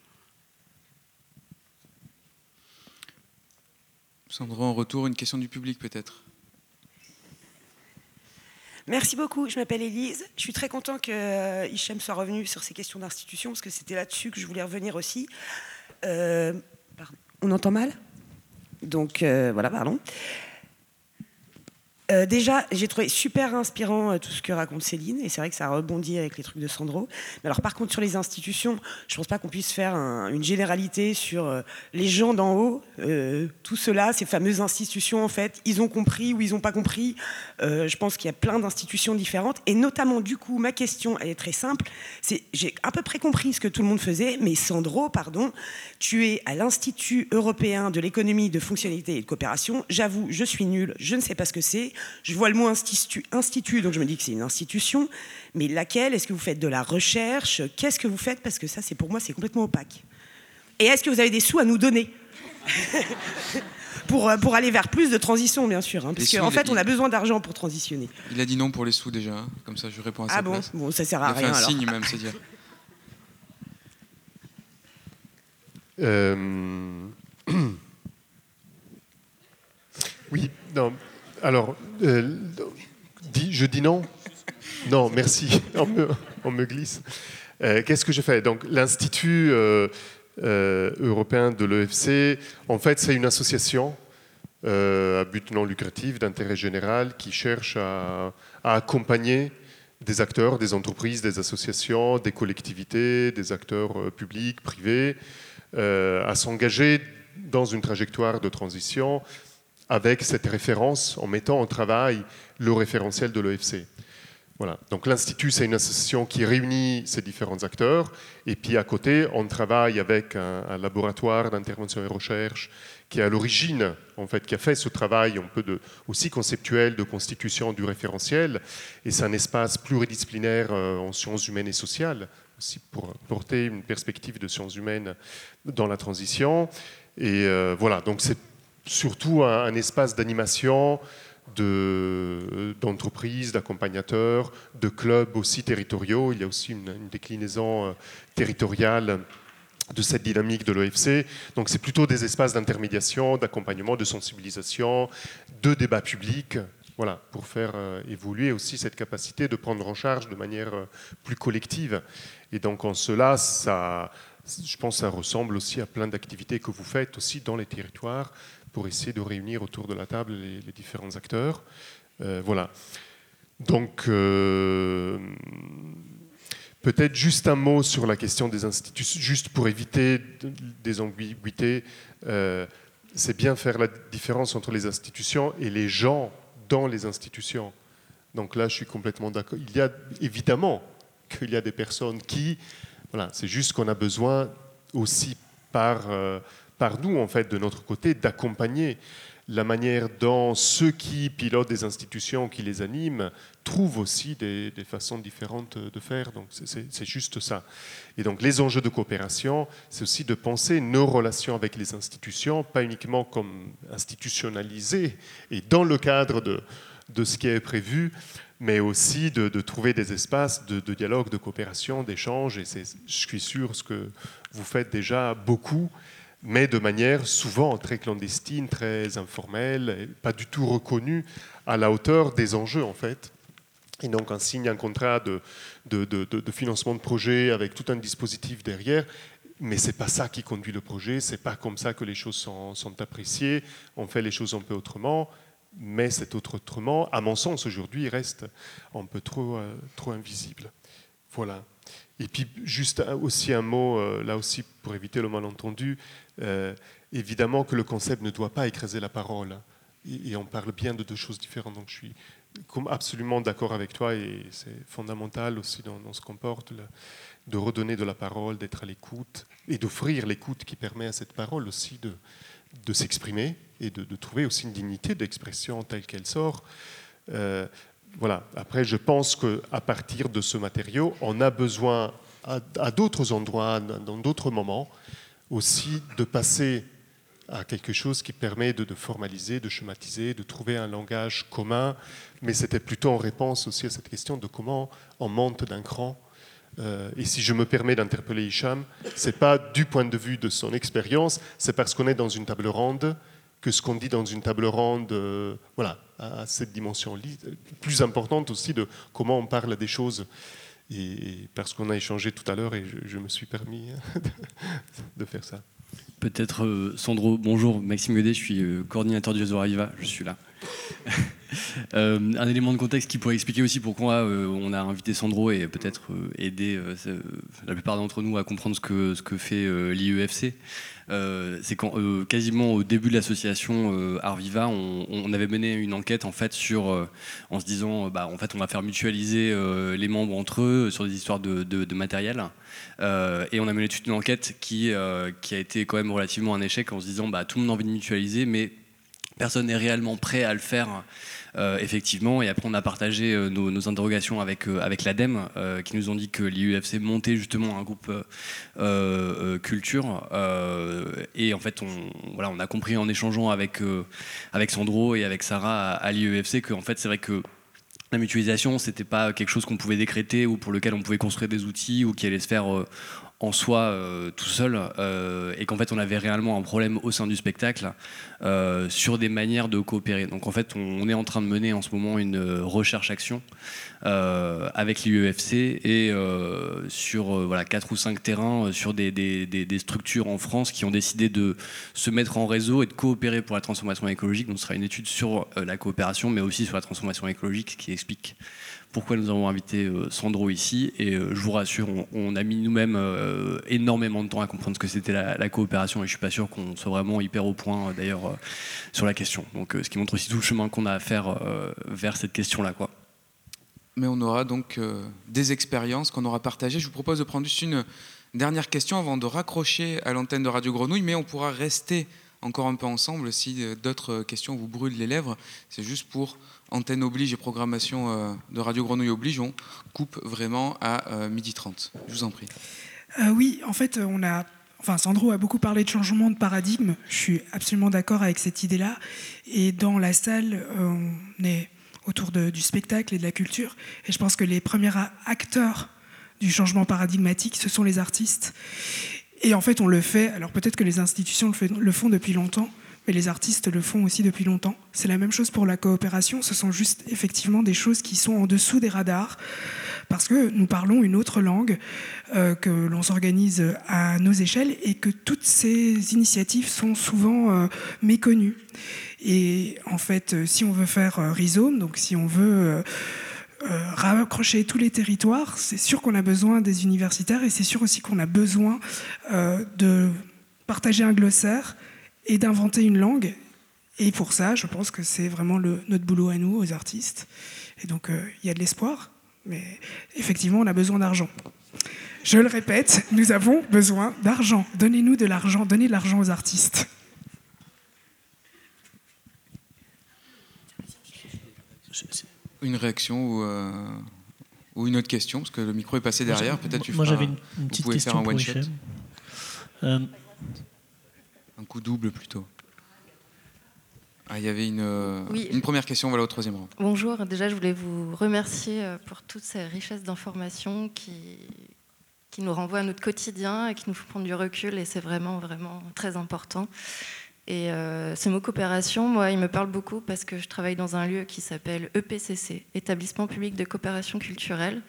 Sandro, en retour, une question du public peut-être Merci beaucoup. Je m'appelle Élise. Je suis très content que euh, Hichem soit revenu sur ces questions d'institution, parce que c'était là-dessus que je voulais revenir aussi. Euh, on entend mal? Donc euh, voilà, pardon. Euh, déjà, j'ai trouvé super inspirant euh, tout ce que raconte Céline, et c'est vrai que ça rebondit avec les trucs de Sandro. Mais alors, par contre, sur les institutions, je pense pas qu'on puisse faire une généralité sur euh, les gens d'en haut. tout cela, ces fameuses institutions, en fait, ils ont compris ou ils n'ont pas compris. je pense qu'il y a plein d'institutions différentes, et notamment, du coup, ma question, elle est très simple. C'est, j'ai à peu près compris ce que tout le monde faisait, mais Sandro, pardon, tu es à l'Institut européen de l'économie de fonctionnalité et de coopération. J'avoue, je suis nul, je ne sais pas ce que c'est. Je vois le mot institut, institut, donc je me dis que c'est une institution, mais laquelle? Est-ce que vous faites de la recherche? Qu'est-ce que vous faites? Parce que ça, c'est pour moi, c'est complètement opaque. Et est-ce que vous avez des sous à nous donner? Pour, euh, pour aller vers plus de transition, bien sûr. Hein, parce qu'en fait, on a besoin d'argent pour transitionner. Il a dit non pour les sous déjà, hein. comme ça je réponds à ça. Ah bon? Bon, ça sert à rien. Il a fait un signe même, c'est dire. Euh... *coughs* Oui, non, alors, euh, je dis non. Non, merci, *laughs* on me, glisse. Euh, qu'est-ce que je fais? Donc, l'Institut euh, européen de l'EFC, en fait, c'est une association à but non lucratif, d'intérêt général, qui cherche à, accompagner des acteurs, des entreprises, des associations, des collectivités, des acteurs publics, privés, à s'engager dans une trajectoire de transition avec cette référence en mettant en travail le référentiel de l'OFC. Voilà. Donc l'Institut, c'est une association qui réunit ces différents acteurs. Et puis à côté, on travaille avec un, laboratoire d'intervention et recherche qui est à l'origine, en fait, qui a fait ce travail un peu de, aussi conceptuel de constitution du référentiel. Et c'est un espace pluridisciplinaire euh, en sciences humaines et sociales, aussi pour porter une perspective de sciences humaines dans la transition. Et euh, voilà, donc c'est surtout un, espace d'animation d'entreprises, d'accompagnateurs, de clubs aussi territoriaux. Il y a aussi une, déclinaison euh, territoriale de cette dynamique de l'OFC. Donc c'est plutôt des espaces d'intermédiation, d'accompagnement, de sensibilisation, de débat public, voilà, pour faire euh, évoluer aussi cette capacité de prendre en charge de manière euh, plus collective. Et donc en cela, ça, je pense que ça ressemble aussi à plein d'activités que vous faites aussi dans les territoires, pour essayer de réunir autour de la table les, différents acteurs. Euh, voilà. Donc, euh, peut-être juste un mot sur la question des institutions, juste pour éviter des ambiguïtés. Euh, c'est bien faire la différence entre les institutions et les gens dans les institutions. Donc là, je suis complètement d'accord. Il y a évidemment qu'il y a des personnes qui, voilà, c'est juste qu'on a besoin aussi par par nous, en fait, de notre côté, d'accompagner la manière dont ceux qui pilotent des institutions, qui les animent, trouvent aussi des, façons différentes de faire. Donc c'est juste ça. Et donc les enjeux de coopération, c'est aussi de penser nos relations avec les institutions, pas uniquement comme institutionnalisées et dans le cadre de, de ce qui est prévu, mais aussi de, trouver des espaces de, dialogue, de coopération, d'échange. Et je suis sûr ce que vous faites déjà beaucoup mais de manière souvent très clandestine, très informelle, pas du tout reconnue à la hauteur des enjeux en fait. Et donc on signe un contrat de, de, financement de projet avec tout un dispositif derrière, mais c'est pas ça qui conduit le projet, c'est pas comme ça que les choses sont, sont, appréciées. On fait les choses un peu autrement, mais cet autre autrement, à mon sens aujourd'hui, reste un peu trop, euh, trop invisible. Voilà. Et puis juste aussi un mot, euh, là aussi pour éviter le malentendu, euh, évidemment que le concept ne doit pas écraser la parole. Et, on parle bien de deux choses différentes. Donc je suis absolument d'accord avec toi et c'est fondamental aussi dans, ce qu'on porte, de redonner de la parole, d'être à l'écoute et d'offrir l'écoute qui permet à cette parole aussi de, de s'exprimer et de, trouver aussi une dignité d'expression telle qu'elle sort. Euh, voilà. Après, je pense qu'à partir de ce matériau, on a besoin à, d'autres endroits, dans d'autres moments, aussi de passer à quelque chose qui permet de, formaliser, de schématiser, de trouver un langage commun. Mais c'était plutôt en réponse aussi à cette question de comment on monte d'un cran. Euh, et si je me permets d'interpeller Hicham, ce n'est pas du point de vue de son expérience, c'est parce qu'on est dans une table ronde que ce qu'on dit dans une table ronde, euh, voilà, à cette dimension plus importante aussi de comment on parle des choses. Et parce qu'on a échangé tout à l'heure et je, me suis permis *laughs* de faire ça. Peut-être euh, Sandro, bonjour, Maxime Godet, je suis euh, coordinateur du réseau je suis là. *laughs* Euh, un élément de contexte qui pourrait expliquer aussi pourquoi on a invité Sandro et peut-être aider la plupart d'entre nous à comprendre ce que fait l'IEFC. C'est quand quasiment au début de l'association Arviva, on, avait mené une enquête en fait sur, en se disant, bah, en fait, on va faire mutualiser les membres entre eux sur des histoires de, matériel. Euh, et on a mené toute une enquête qui, euh, qui a été quand même relativement un échec en se disant bah, tout le monde a envie de mutualiser, mais personne n'est réellement prêt à le faire. Euh, effectivement, et après on a partagé nos, interrogations avec, avec l'ADEME, qui nous ont dit que l'IUFC montait justement un groupe culture, et en fait on, voilà, on a compris en échangeant avec, avec Sandro et avec Sarah à, à l'IUFC que fait c'est vrai que la mutualisation, c'était pas quelque chose qu'on pouvait décréter ou pour lequel on pouvait construire des outils ou qui allait se faire euh, en soi euh, tout seul euh, et qu'en fait on avait réellement un problème au sein du spectacle euh, sur des manières de coopérer. Donc en fait on, est en train de mener en ce moment une recherche-action avec l'IEFC et sur voilà, 4 ou 5 terrains sur des, des, des, structures en France qui ont décidé de se mettre en réseau et de coopérer pour la transformation écologique. Donc ce sera une étude sur la coopération mais aussi sur la transformation écologique qui explique pourquoi nous avons invité euh, Sandro ici. Et euh, je vous rassure, on, a mis nous-mêmes euh, énormément de temps à comprendre ce que c'était la, coopération et je suis pas sûr qu'on soit vraiment hyper au point d'ailleurs sur la question. Donc ce qui montre aussi tout le chemin qu'on a à faire vers cette question-là. quoi. Mais on aura donc des expériences qu'on aura partagées. Je vous propose de prendre juste une dernière question avant de raccrocher à l'antenne de Radio Grenouille, mais on pourra rester encore un peu ensemble si d'autres questions vous brûlent les lèvres. C'est juste pour antenne oblige et programmation euh, de Radio Grenouille oblige, on coupe vraiment à euh, midi 30. Je vous en prie. Euh, oui, en fait, on a. Enfin, Sandro a beaucoup parlé de changement de paradigme. Je suis absolument d'accord avec cette idée-là. Et dans la salle, on est autour du spectacle et de la culture. Et je pense que les premiers acteurs du changement paradigmatique, ce sont les artistes. Et en fait, on le fait. Alors peut-être que les institutions le font depuis longtemps, mais les artistes le font aussi depuis longtemps. C'est la même chose pour la coopération, ce sont juste effectivement des choses qui sont en dessous des radars, parce que nous parlons une autre langue, euh, que l'on s'organise à nos échelles, et que toutes ces initiatives sont souvent euh, méconnues. Et en fait, euh, si on veut faire rhizome, donc si on veut... raccrocher tous les territoires, c'est sûr qu'on a besoin des universitaires et c'est sûr aussi qu'on a besoin de partager un glossaire, et d'inventer une langue. Et pour ça, je pense que c'est vraiment le, notre boulot à nous, aux artistes. Et donc, euh, il y a de l'espoir, mais effectivement, on a besoin d'argent. Je le répète, nous avons besoin d'argent. Donnez-nous de l'argent, donnez de l'argent aux artistes. Une réaction ou, euh, ou, une autre question, parce que le micro est passé derrière. Peut-être tu Moi, j'avais une, petite question faire un one shot. Euh, un coup double plutôt. Ah, il y avait une, euh, une, première question, voilà au troisième rang. Bonjour, déjà je voulais vous remercier euh, pour toute ces richesses d'informations qui, qui nous renvoient à notre quotidien et qui nous font prendre du recul et c'est vraiment, vraiment très important. Et euh, ce mot coopération, moi, il me parle beaucoup parce que je travaille dans un lieu qui s'appelle EPCC, Établissement public de coopération culturelle.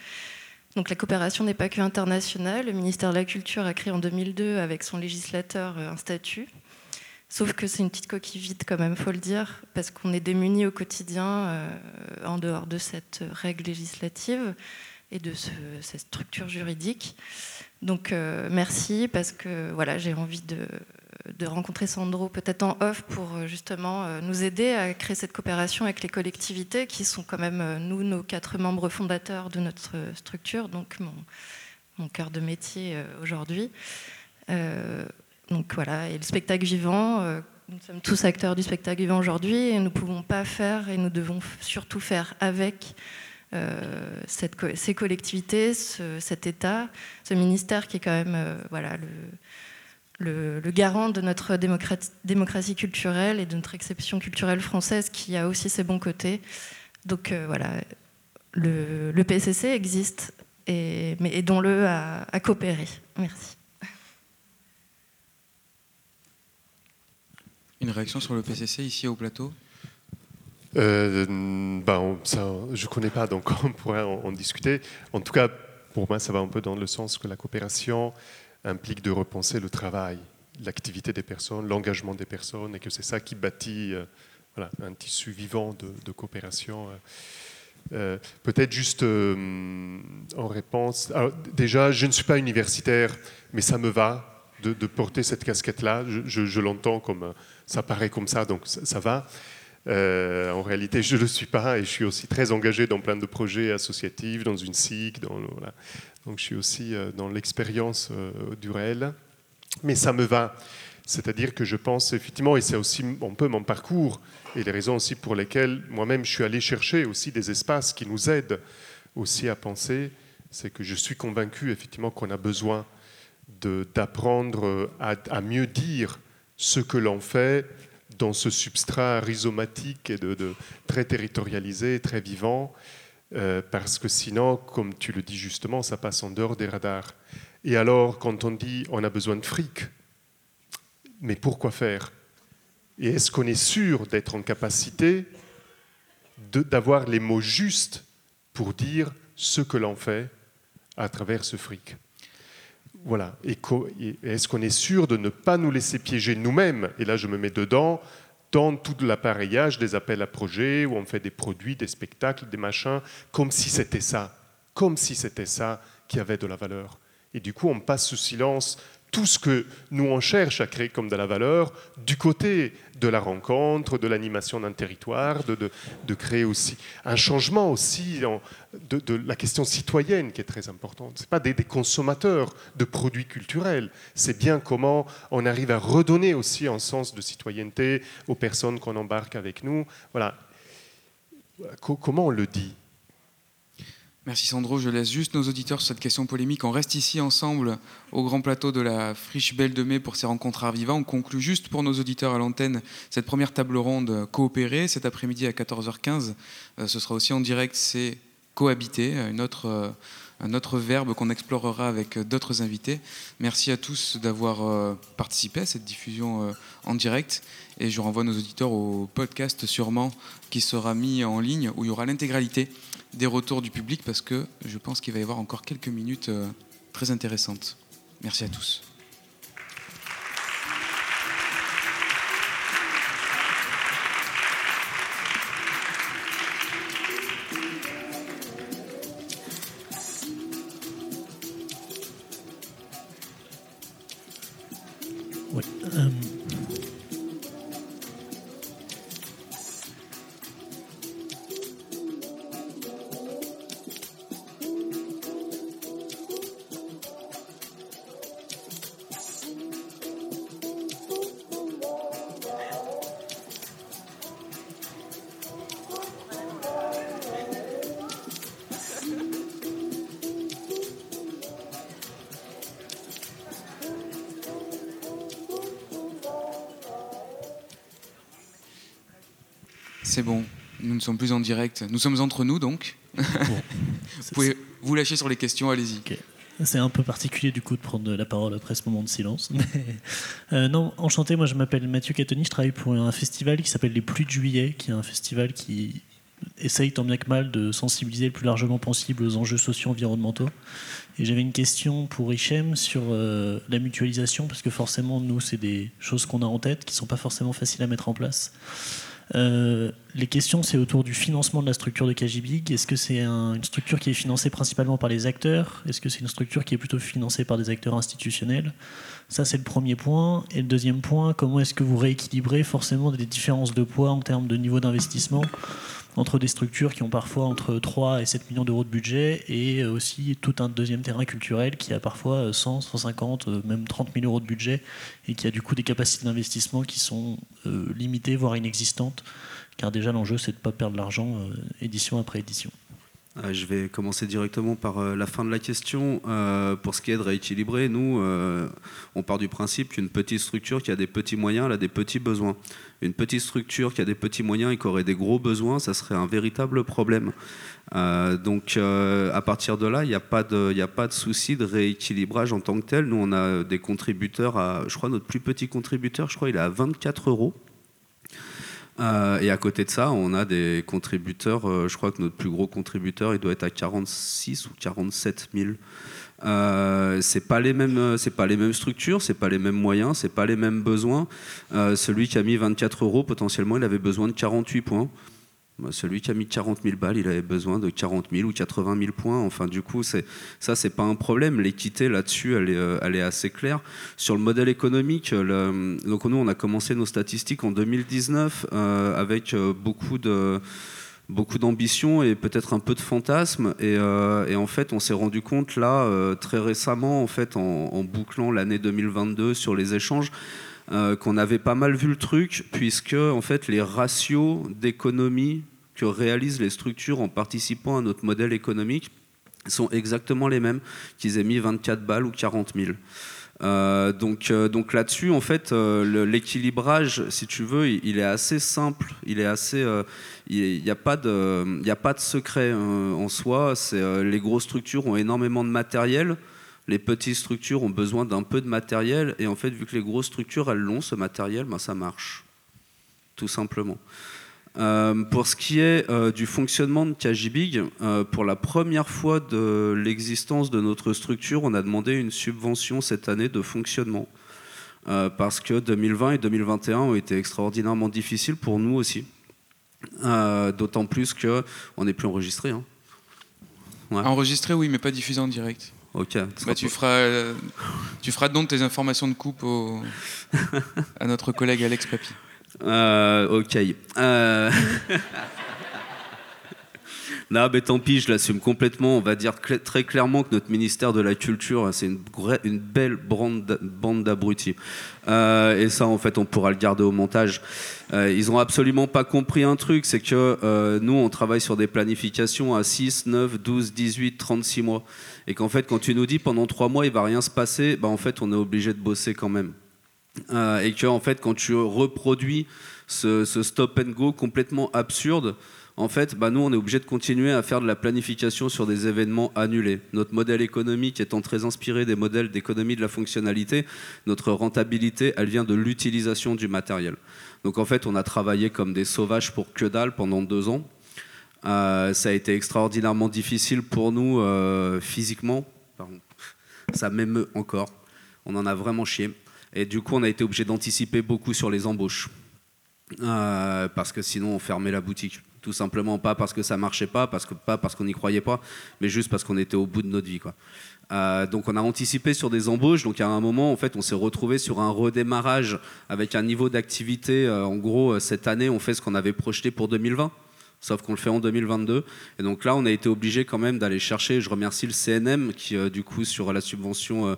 Donc la coopération n'est pas que internationale. Le ministère de la Culture a créé en 2002 avec son législateur un statut Sauf que c'est une petite coquille vide quand même, faut le dire, parce qu'on est démunis au quotidien euh, en dehors de cette règle législative et de cette structure juridique. Donc euh, merci parce que voilà, j'ai envie de, rencontrer Sandro peut-être en off pour euh, justement nous aider à créer cette coopération avec les collectivités qui sont quand même nous, nos quatre membres fondateurs de notre structure, donc mon, mon cœur de métier aujourd'hui. Donc voilà, et le spectacle vivant, euh, nous sommes tous acteurs du spectacle vivant aujourd'hui et nous ne pouvons pas faire et nous devons surtout faire avec euh, ces collectivités, cet État, ce ministère qui est quand même euh, voilà, le, garant de notre démocratie, culturelle et de notre exception culturelle française qui a aussi ses bons côtés. Donc voilà, le, le, PCC existe, et, mais aidons-le à coopérer. Merci. Une réaction sur le PCC ici au plateau euh, ben, ça, Je ne connais pas, donc *laughs* on pourrait en, discuter. En tout cas, pour moi, ça va un peu dans le sens que la coopération implique de repenser le travail, l'activité des personnes, l'engagement des personnes, et que c'est ça qui bâtit euh, voilà, un tissu vivant de, coopération. Euh. Peut-être juste en réponse. Déjà, je ne suis pas universitaire, mais ça me va de, porter cette casquette-là. Je, l'entends comme ça paraît comme ça, donc ça, va. en réalité, je ne le suis pas et je suis aussi très engagé dans plein de projets associatifs, dans une SIC, donc je suis aussi dans l'expérience du réel. Mais ça me va. C'est-à-dire que je pense effectivement, et c'est aussi un peu mon parcours, et les raisons aussi pour lesquelles moi-même je suis allé chercher aussi des espaces qui nous aident aussi à penser, c'est que je suis convaincu effectivement qu'on a besoin d'apprendre à, mieux dire ce que l'on fait dans ce substrat rhizomatique et de, très territorialisé, très vivant, euh, parce que sinon, comme tu le dis justement, ça passe en dehors des radars. Et alors, quand on dit on a besoin de fric, mais pourquoi faire? Et est-ce qu'on est sûr d'être en capacité d'avoir les mots justes pour dire ce que l'on fait à travers ce fric? Voilà. Et est-ce qu'on est sûr de ne pas nous laisser piéger nous-mêmes? Et là, je me mets dedans dans tout l'appareillage des appels à projets où on fait des produits, des spectacles, des machins, comme si c'était ça, comme si c'était ça qui avait de la valeur. Et du coup, on passe sous silence tout ce que nous on cherche à créer comme de la valeur du côté de la rencontre, de l'animation d'un territoire, de, de, créer aussi un changement aussi de, de, la question citoyenne qui est très importante. Ce n'est pas des, des, consommateurs de produits culturels, c'est bien comment on arrive à redonner aussi un sens de citoyenneté aux personnes qu'on embarque avec nous. Voilà. Comment on le dit? Merci Sandro. Je laisse juste nos auditeurs sur cette question polémique. On reste ici ensemble au grand plateau de la Friche Belle de Mai pour ces rencontres art vivant. On conclut juste pour nos auditeurs à l'antenne cette première table ronde coopérée cet après-midi à 14h15. Euh, ce sera aussi en direct, c'est cohabiter, une autre, euh, un autre verbe qu'on explorera avec d'autres invités. Merci à tous d'avoir euh, participé à cette diffusion en direct. Et je renvoie nos auditeurs au podcast sûrement qui sera mis en ligne où il y aura l'intégralité des retours du public parce que je pense qu'il va y avoir encore quelques minutes euh, très intéressantes. Merci à tous. Direct. Nous sommes entre nous donc. *laughs* vous pouvez vous lâcher sur les questions, allez-y. C'est un peu particulier du coup de prendre la parole après ce moment de silence. *laughs* Euh, non, enchanté, moi je m'appelle Mathieu Catoni, je travaille pour un festival qui s'appelle Les Pluies de Juillet, qui est un festival qui essaye tant bien que mal de sensibiliser le plus largement possible aux enjeux sociaux environnementaux. Et j'avais une question pour Hichem sur euh, la mutualisation, parce que forcément, nous, c'est des choses qu'on a en tête qui ne sont pas forcément faciles à mettre en place. Euh, les questions, c'est autour du financement de la structure de KGBIG. Est-ce que c'est une structure qui est financée principalement par les acteurs? Est-ce que c'est une structure qui est plutôt financée par des acteurs institutionnels? Ça, c'est le premier point. Et le deuxième point, comment est-ce que vous rééquilibrez forcément des différences de poids en termes de niveau d'investissement entre des structures qui ont parfois entre 3 et 7 millions d'euros de budget et aussi tout un deuxième terrain culturel qui a parfois 100, 150, euh, même 30 000 euros de budget et qui a du coup des capacités d'investissement qui sont euh, limitées, voire inexistantes, car déjà l'enjeu c'est de ne pas perdre l'argent euh, édition après édition. Euh, je vais commencer directement par euh, la fin de la question. Euh, pour ce qui est de rééquilibrer, nous, on part du principe qu'une petite structure qui a des petits moyens, elle a des petits besoins. Une petite structure qui a des petits moyens et qui aurait des gros besoins, ça serait un véritable problème. donc, à partir de là, il n'y a pas de, a pas de souci de rééquilibrage en tant que tel. Nous, on a des contributeurs à, je crois, notre plus petit contributeur, je crois, il est à 24 euros Euh, et à côté de ça, on a des contributeurs. euh, je crois que notre plus gros contributeur, il doit être à 46 ou 47 000. Euh, c'est pas les mêmes, euh, c'est pas les mêmes structures, c'est pas les mêmes moyens, c'est pas les mêmes besoins. Celui qui a mis 24 euros, potentiellement, il avait besoin de 48 points. Bah, Celui qui a mis 40 000 balles, il avait besoin de 40 000 ou 80 000 points. Enfin, du coup, c'est, ça, c'est pas un problème. L'équité là-dessus, elle est, euh, assez claire. Sur le modèle économique, euh, donc nous, on a commencé nos statistiques en 2019 euh, avec beaucoup de beaucoup d'ambition et peut-être un peu de fantasme. Et, en fait, on s'est rendu compte là, très récemment, en fait, en, bouclant l'année 2022 sur les échanges, qu'on avait pas mal vu le truc, puisque en fait, les ratios d'économie que réalisent les structures en participant à notre modèle économique sont exactement les mêmes qu'ils aient mis 24 balles ou 40 000. Euh, donc, euh, donc là-dessus, en fait, euh, l'équilibrage, si tu veux, il, est assez simple. Il est assez, il n'y a pas de, il a pas de secret en soi. C'est les grosses structures ont énormément de matériel. Les petites structures ont besoin d'un peu de matériel. Et en fait, vu que les grosses structures, elles l'ont, ce matériel, ben, ça marche. Tout simplement. Euh, pour ce qui est euh, du fonctionnement de Kajibig, euh, pour la première fois de l'existence de notre structure, on a demandé une subvention cette année de fonctionnement. Parce que 2020 et 2021 ont été extraordinairement difficiles pour nous aussi. D'autant plus qu'on n'est plus enregistré. hein. Ouais. Enregistré, oui, mais pas diffusé en direct. Ok. Bah, tu, feras, euh, tu feras don de tes informations de coupe au- *laughs* à notre collègue Alex Papy. Euh, ok. Euh, *laughs* mais tant pis, je l'assume complètement. On va dire très clairement que notre ministère de la Culture, c'est une, belle bande d'a- bande d'abrutis. Euh, et ça, en fait, on pourra le garder au montage. Euh, ils ont absolument pas compris un truc, c'est que nous, on travaille sur des planifications à 6, 9, 12, 18, 36 mois. Et qu'en fait, quand tu nous dis pendant 3 mois, il va rien se passer, bah, en fait, on est obligé de bosser quand même. Euh, et que en fait quand tu reproduis ce, stop and go complètement absurde en fait bah, nous on est obligé de continuer à faire de la planification sur des événements annulés. Notre modèle économique étant très inspiré des modèles d'économie de la fonctionnalité notre rentabilité elle vient de l'utilisation du matériel. Donc en fait on a travaillé comme des sauvages pour que dalle pendant deux ans. Euh, ça a été extraordinairement difficile pour nous euh, physiquement. Ça m'émeut encore. On en a vraiment chié et du coup, on a été obligé d'anticiper beaucoup sur les embauches. Euh, parce que sinon, on fermait la boutique. Tout simplement pas parce que ça marchait pas, parce que, pas parce qu'on n'y croyait pas, mais juste parce qu'on était au bout de notre vie. Quoi. Euh, donc on a anticipé sur des embauches. Donc à un moment, en fait, on s'est retrouvé sur un redémarrage avec un niveau d'activité. euh, en gros, cette année, on fait ce qu'on avait projeté pour 2020 sauf qu'on le fait en 2022. Et donc là, on a été obligé quand même d'aller chercher. Je remercie le CNM qui, du coup, sur la subvention,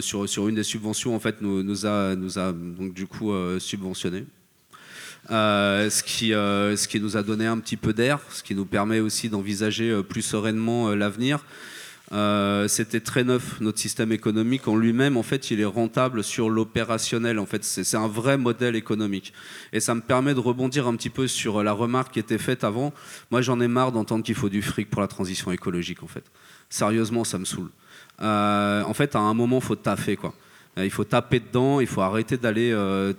sur, sur une des subventions, en fait, nous, a, nous euh, subventionné. Euh, ce, qui, euh, nous a donné un petit peu d'air, ce qui nous permet aussi d'envisager euh, plus sereinement euh, l'avenir. Euh, C'était très neuf, notre système économique en lui-même, en fait, il est rentable sur l'opérationnel. En fait, c'est un vrai modèle économique. Et ça me permet de rebondir un petit peu sur la remarque qui était faite avant. Moi, j'en ai marre d'entendre qu'il faut du fric pour la transition écologique, en fait. Sérieusement, ça me saoule. Euh, en fait, à un moment, faut taffer. Euh, Il faut taper dedans, il faut arrêter d'aller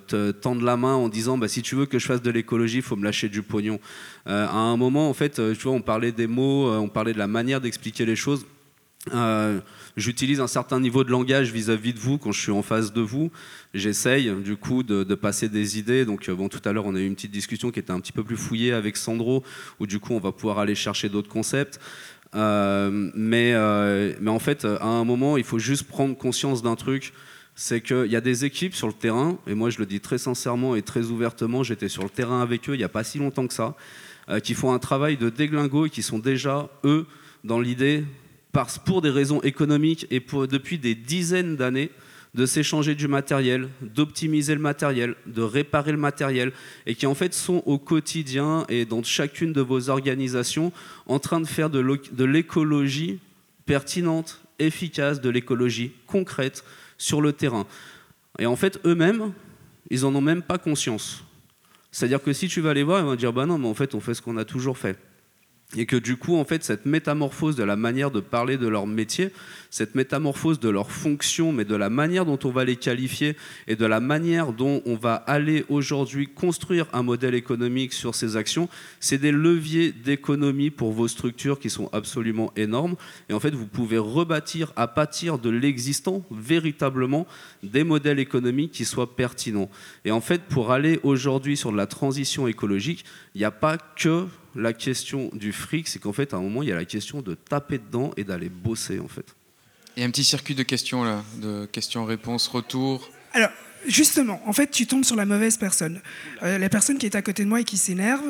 te tendre la main en disant bah, si tu veux que je fasse de l'écologie, il faut me lâcher du pognon. À un moment, en fait, tu on parlait des mots, on parlait de la manière d'expliquer les choses. Euh, J'utilise un certain niveau de langage vis-à-vis de vous quand je suis en face de vous. J'essaye du coup de, passer des idées. Donc euh, bon, tout à l'heure on a eu une petite discussion qui était un petit peu plus fouillée avec Sandro, où du coup on va pouvoir aller chercher d'autres concepts. Euh, mais, mais en fait, à un moment, il faut juste prendre conscience d'un truc. C'est qu'il y a des équipes sur le terrain, et moi je le dis très sincèrement et très ouvertement, j'étais sur le terrain avec eux il n'y a pas si longtemps que ça, qui font un travail de déglingo et qui sont déjà, eux, dans l'idée parce- pour des raisons économiques et depuis des dizaines d'années de s'échanger du matériel, d'optimiser le matériel, de réparer le matériel, et qui en fait sont au quotidien et dans chacune de vos organisations en train de faire de l'o- de l'écologie pertinente, efficace, de l'écologie concrète sur le terrain. Et en fait, eux-mêmes, ils en ont même pas conscience. C'est-à-dire que si tu vas les voir, ils vont dire bah non, mais en fait, on fait ce qu'on a toujours fait. Et que du coup, en fait, cette métamorphose de la manière de parler de leur métier, cette métamorphose de leur fonction, mais de la manière dont on va les qualifier et de la manière dont on va aller aujourd'hui construire un modèle économique sur ces actions, c'est des leviers d'économie pour vos structures qui sont absolument énormes. Et en fait, vous pouvez rebâtir à partir de l'existant véritablement des modèles économiques qui soient pertinents. Et en fait, pour aller aujourd'hui sur de la transition écologique, il n'y a pas que la question du fric, c'est qu'en fait, à un moment, il y a la question de taper dedans et d'aller bosser, en fait. Il y a un petit circuit de questions, là, de questions-réponses, retour. Alors, justement, en fait, tu tombes sur la mauvaise personne. Euh, la personne qui est à côté de moi et qui s'énerve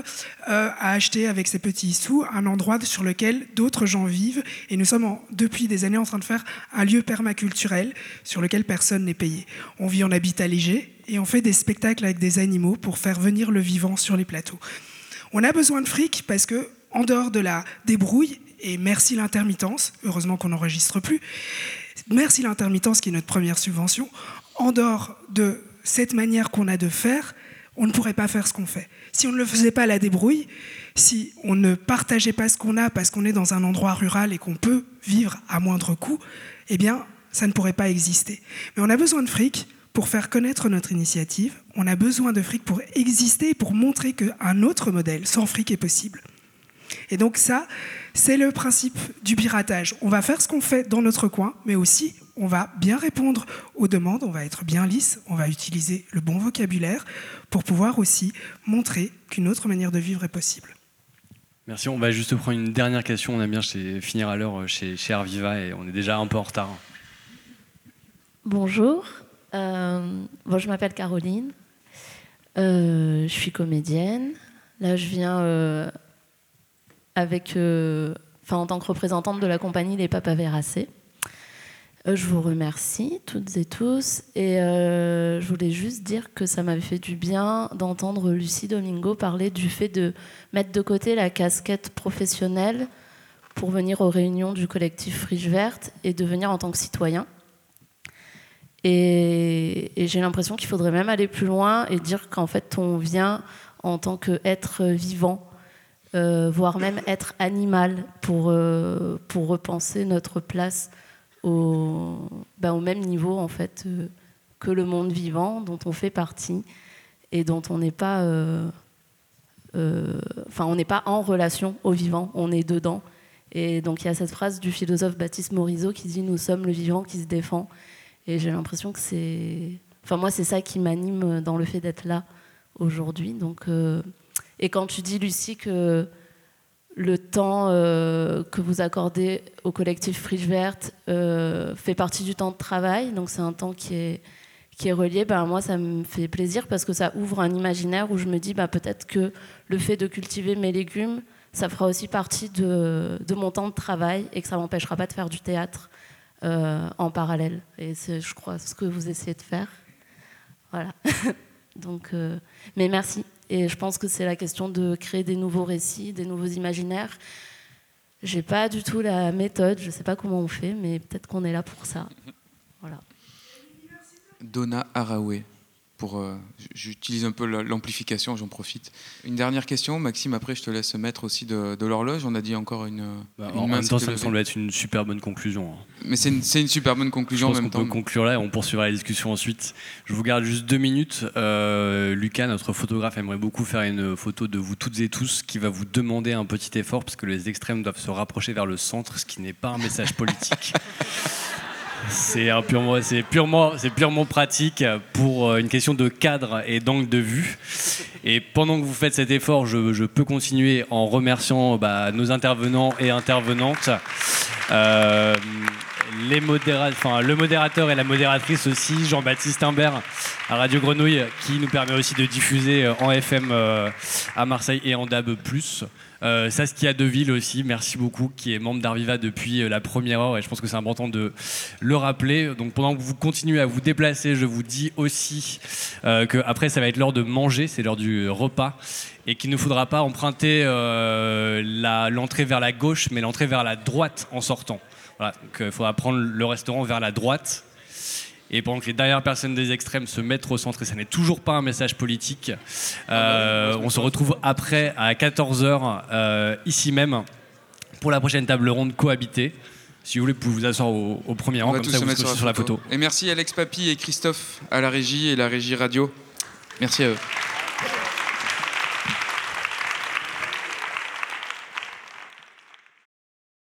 euh, a acheté avec ses petits sous un endroit sur lequel d'autres gens vivent. Et nous sommes depuis des années en train de faire un lieu permaculturel sur lequel personne n'est payé. On vit en habitat léger et on fait des spectacles avec des animaux pour faire venir le vivant sur les plateaux. On a besoin de fric parce que, en dehors de la débrouille, et merci l'intermittence, heureusement qu'on n'enregistre plus, merci l'intermittence qui est notre première subvention, en dehors de cette manière qu'on a de faire, on ne pourrait pas faire ce qu'on fait. Si on ne le faisait pas la débrouille, si on ne partageait pas ce qu'on a parce qu'on est dans un endroit rural et qu'on peut vivre à moindre coût, eh bien, ça ne pourrait pas exister. Mais on a besoin de fric pour faire connaître notre initiative, on a besoin de fric pour exister, pour montrer qu'un autre modèle sans fric est possible. Et donc ça, c'est le principe du piratage. On va faire ce qu'on fait dans notre coin, mais aussi on va bien répondre aux demandes, on va être bien lisse, on va utiliser le bon vocabulaire pour pouvoir aussi montrer qu'une autre manière de vivre est possible. Merci, on va juste prendre une dernière question. On aime bien finir à l'heure chez, chez Arviva et on est déjà un peu en retard. Bonjour, euh, bon, je m'appelle Caroline. Euh, je suis comédienne. Là, je viens euh, avec, enfin, en tant que représentante de la compagnie Les Papas Veracés. je vous remercie toutes et tous. Et je voulais juste dire que ça m'avait fait du bien d'entendre Lucie Domingo parler du fait de mettre de côté la casquette professionnelle pour venir aux réunions du collectif Friche Verte et de venir en tant que citoyen. Et, j'ai l'impression qu'il faudrait même aller plus loin et dire qu'en fait, on vient en tant qu'être vivant, euh, voire même être animal, pour, euh, pour repenser notre place au, au même niveau en fait euh, que le monde vivant dont on fait partie et dont on n'est pas, enfin, on n'est pas en relation au vivant, on est dedans. Et donc il y a cette phrase du philosophe Baptiste Morisot qui dit Nous sommes le vivant qui se défend. Et j'ai l'impression que c'est. Enfin, moi, c'est ça qui m'anime dans le fait d'être là aujourd'hui. Donc, euh, Et quand tu dis, Lucie, que le temps euh, que vous accordez au collectif Friche Verte euh, fait partie du temps de travail, donc c'est un temps qui est, qui est relié, ben moi ça me fait plaisir parce que ça ouvre un imaginaire où je me dis ben, peut-être que le fait de cultiver mes légumes, ça fera aussi partie de, de mon temps de travail et que ça m'empêchera pas de faire du théâtre euh, en parallèle. Et c'est, je crois, ce que vous essayez de faire. Voilà. *laughs* Donc, euh, mais merci. Et je pense que c'est la question de créer des nouveaux récits, des nouveaux imaginaires. J'ai pas du tout la méthode, je sais pas comment on fait, mais peut-être qu'on est là pour ça. Voilà. Donna Araoué pour euh, j'utilise un peu l'amplification, j'en profite. Une dernière question, Maxime. Après, je te laisse mettre aussi de, l'horloge. On a dit encore une. Bah, en même temps, ça me semble être une super bonne conclusion. Hein. Mais c'est une, une, super bonne conclusion. Je pense qu'on peut conclure là et on poursuivra la discussion ensuite. Je vous garde juste deux minutes. Euh, Lucas, notre photographe, aimerait beaucoup faire une photo de vous toutes et tous, qui va vous demander un petit effort parce que les extrêmes doivent se rapprocher vers le centre, ce qui n'est pas un message politique. *laughs* C'est purement, c'est purement, c'est purement pratique pour euh, une question de cadre et d'angle de vue. Et pendant que vous faites cet effort, je, peux continuer en remerciant bah, nos intervenants et intervenantes. Euh, le modérateur et la modératrice aussi, Jean-Baptiste Imbert à Radio Grenouille, qui nous permet aussi de diffuser en FM euh, à Marseille et en DAB+. Euh, Saskia Deville aussi, merci beaucoup, qui est membre d'Arviva depuis euh, la première heure et je pense que c'est important de le rappeler. Donc pendant que vous continuez à vous déplacer, je vous dis aussi euh, qu'après ça va être l'heure de manger, c'est l'heure du repas et qu'il ne faudra pas emprunter euh, l'entrée vers la gauche mais l'entrée vers la droite en sortant. Voilà, donc il faudra prendre le restaurant vers la droite Et pendant que les dernières personnes des extrêmes se mettent au centre, et ça n'est toujours pas un message politique, euh, on se retrouve après à 14h euh, ici même pour la prochaine table ronde cohabiter. Si vous voulez, vous pouvez vous asseoir au, au premier On rang, va comme ça se vous mettre serez sur la photo. Et merci Alex Papy et Christophe à la régie et la régie radio. Merci à eux.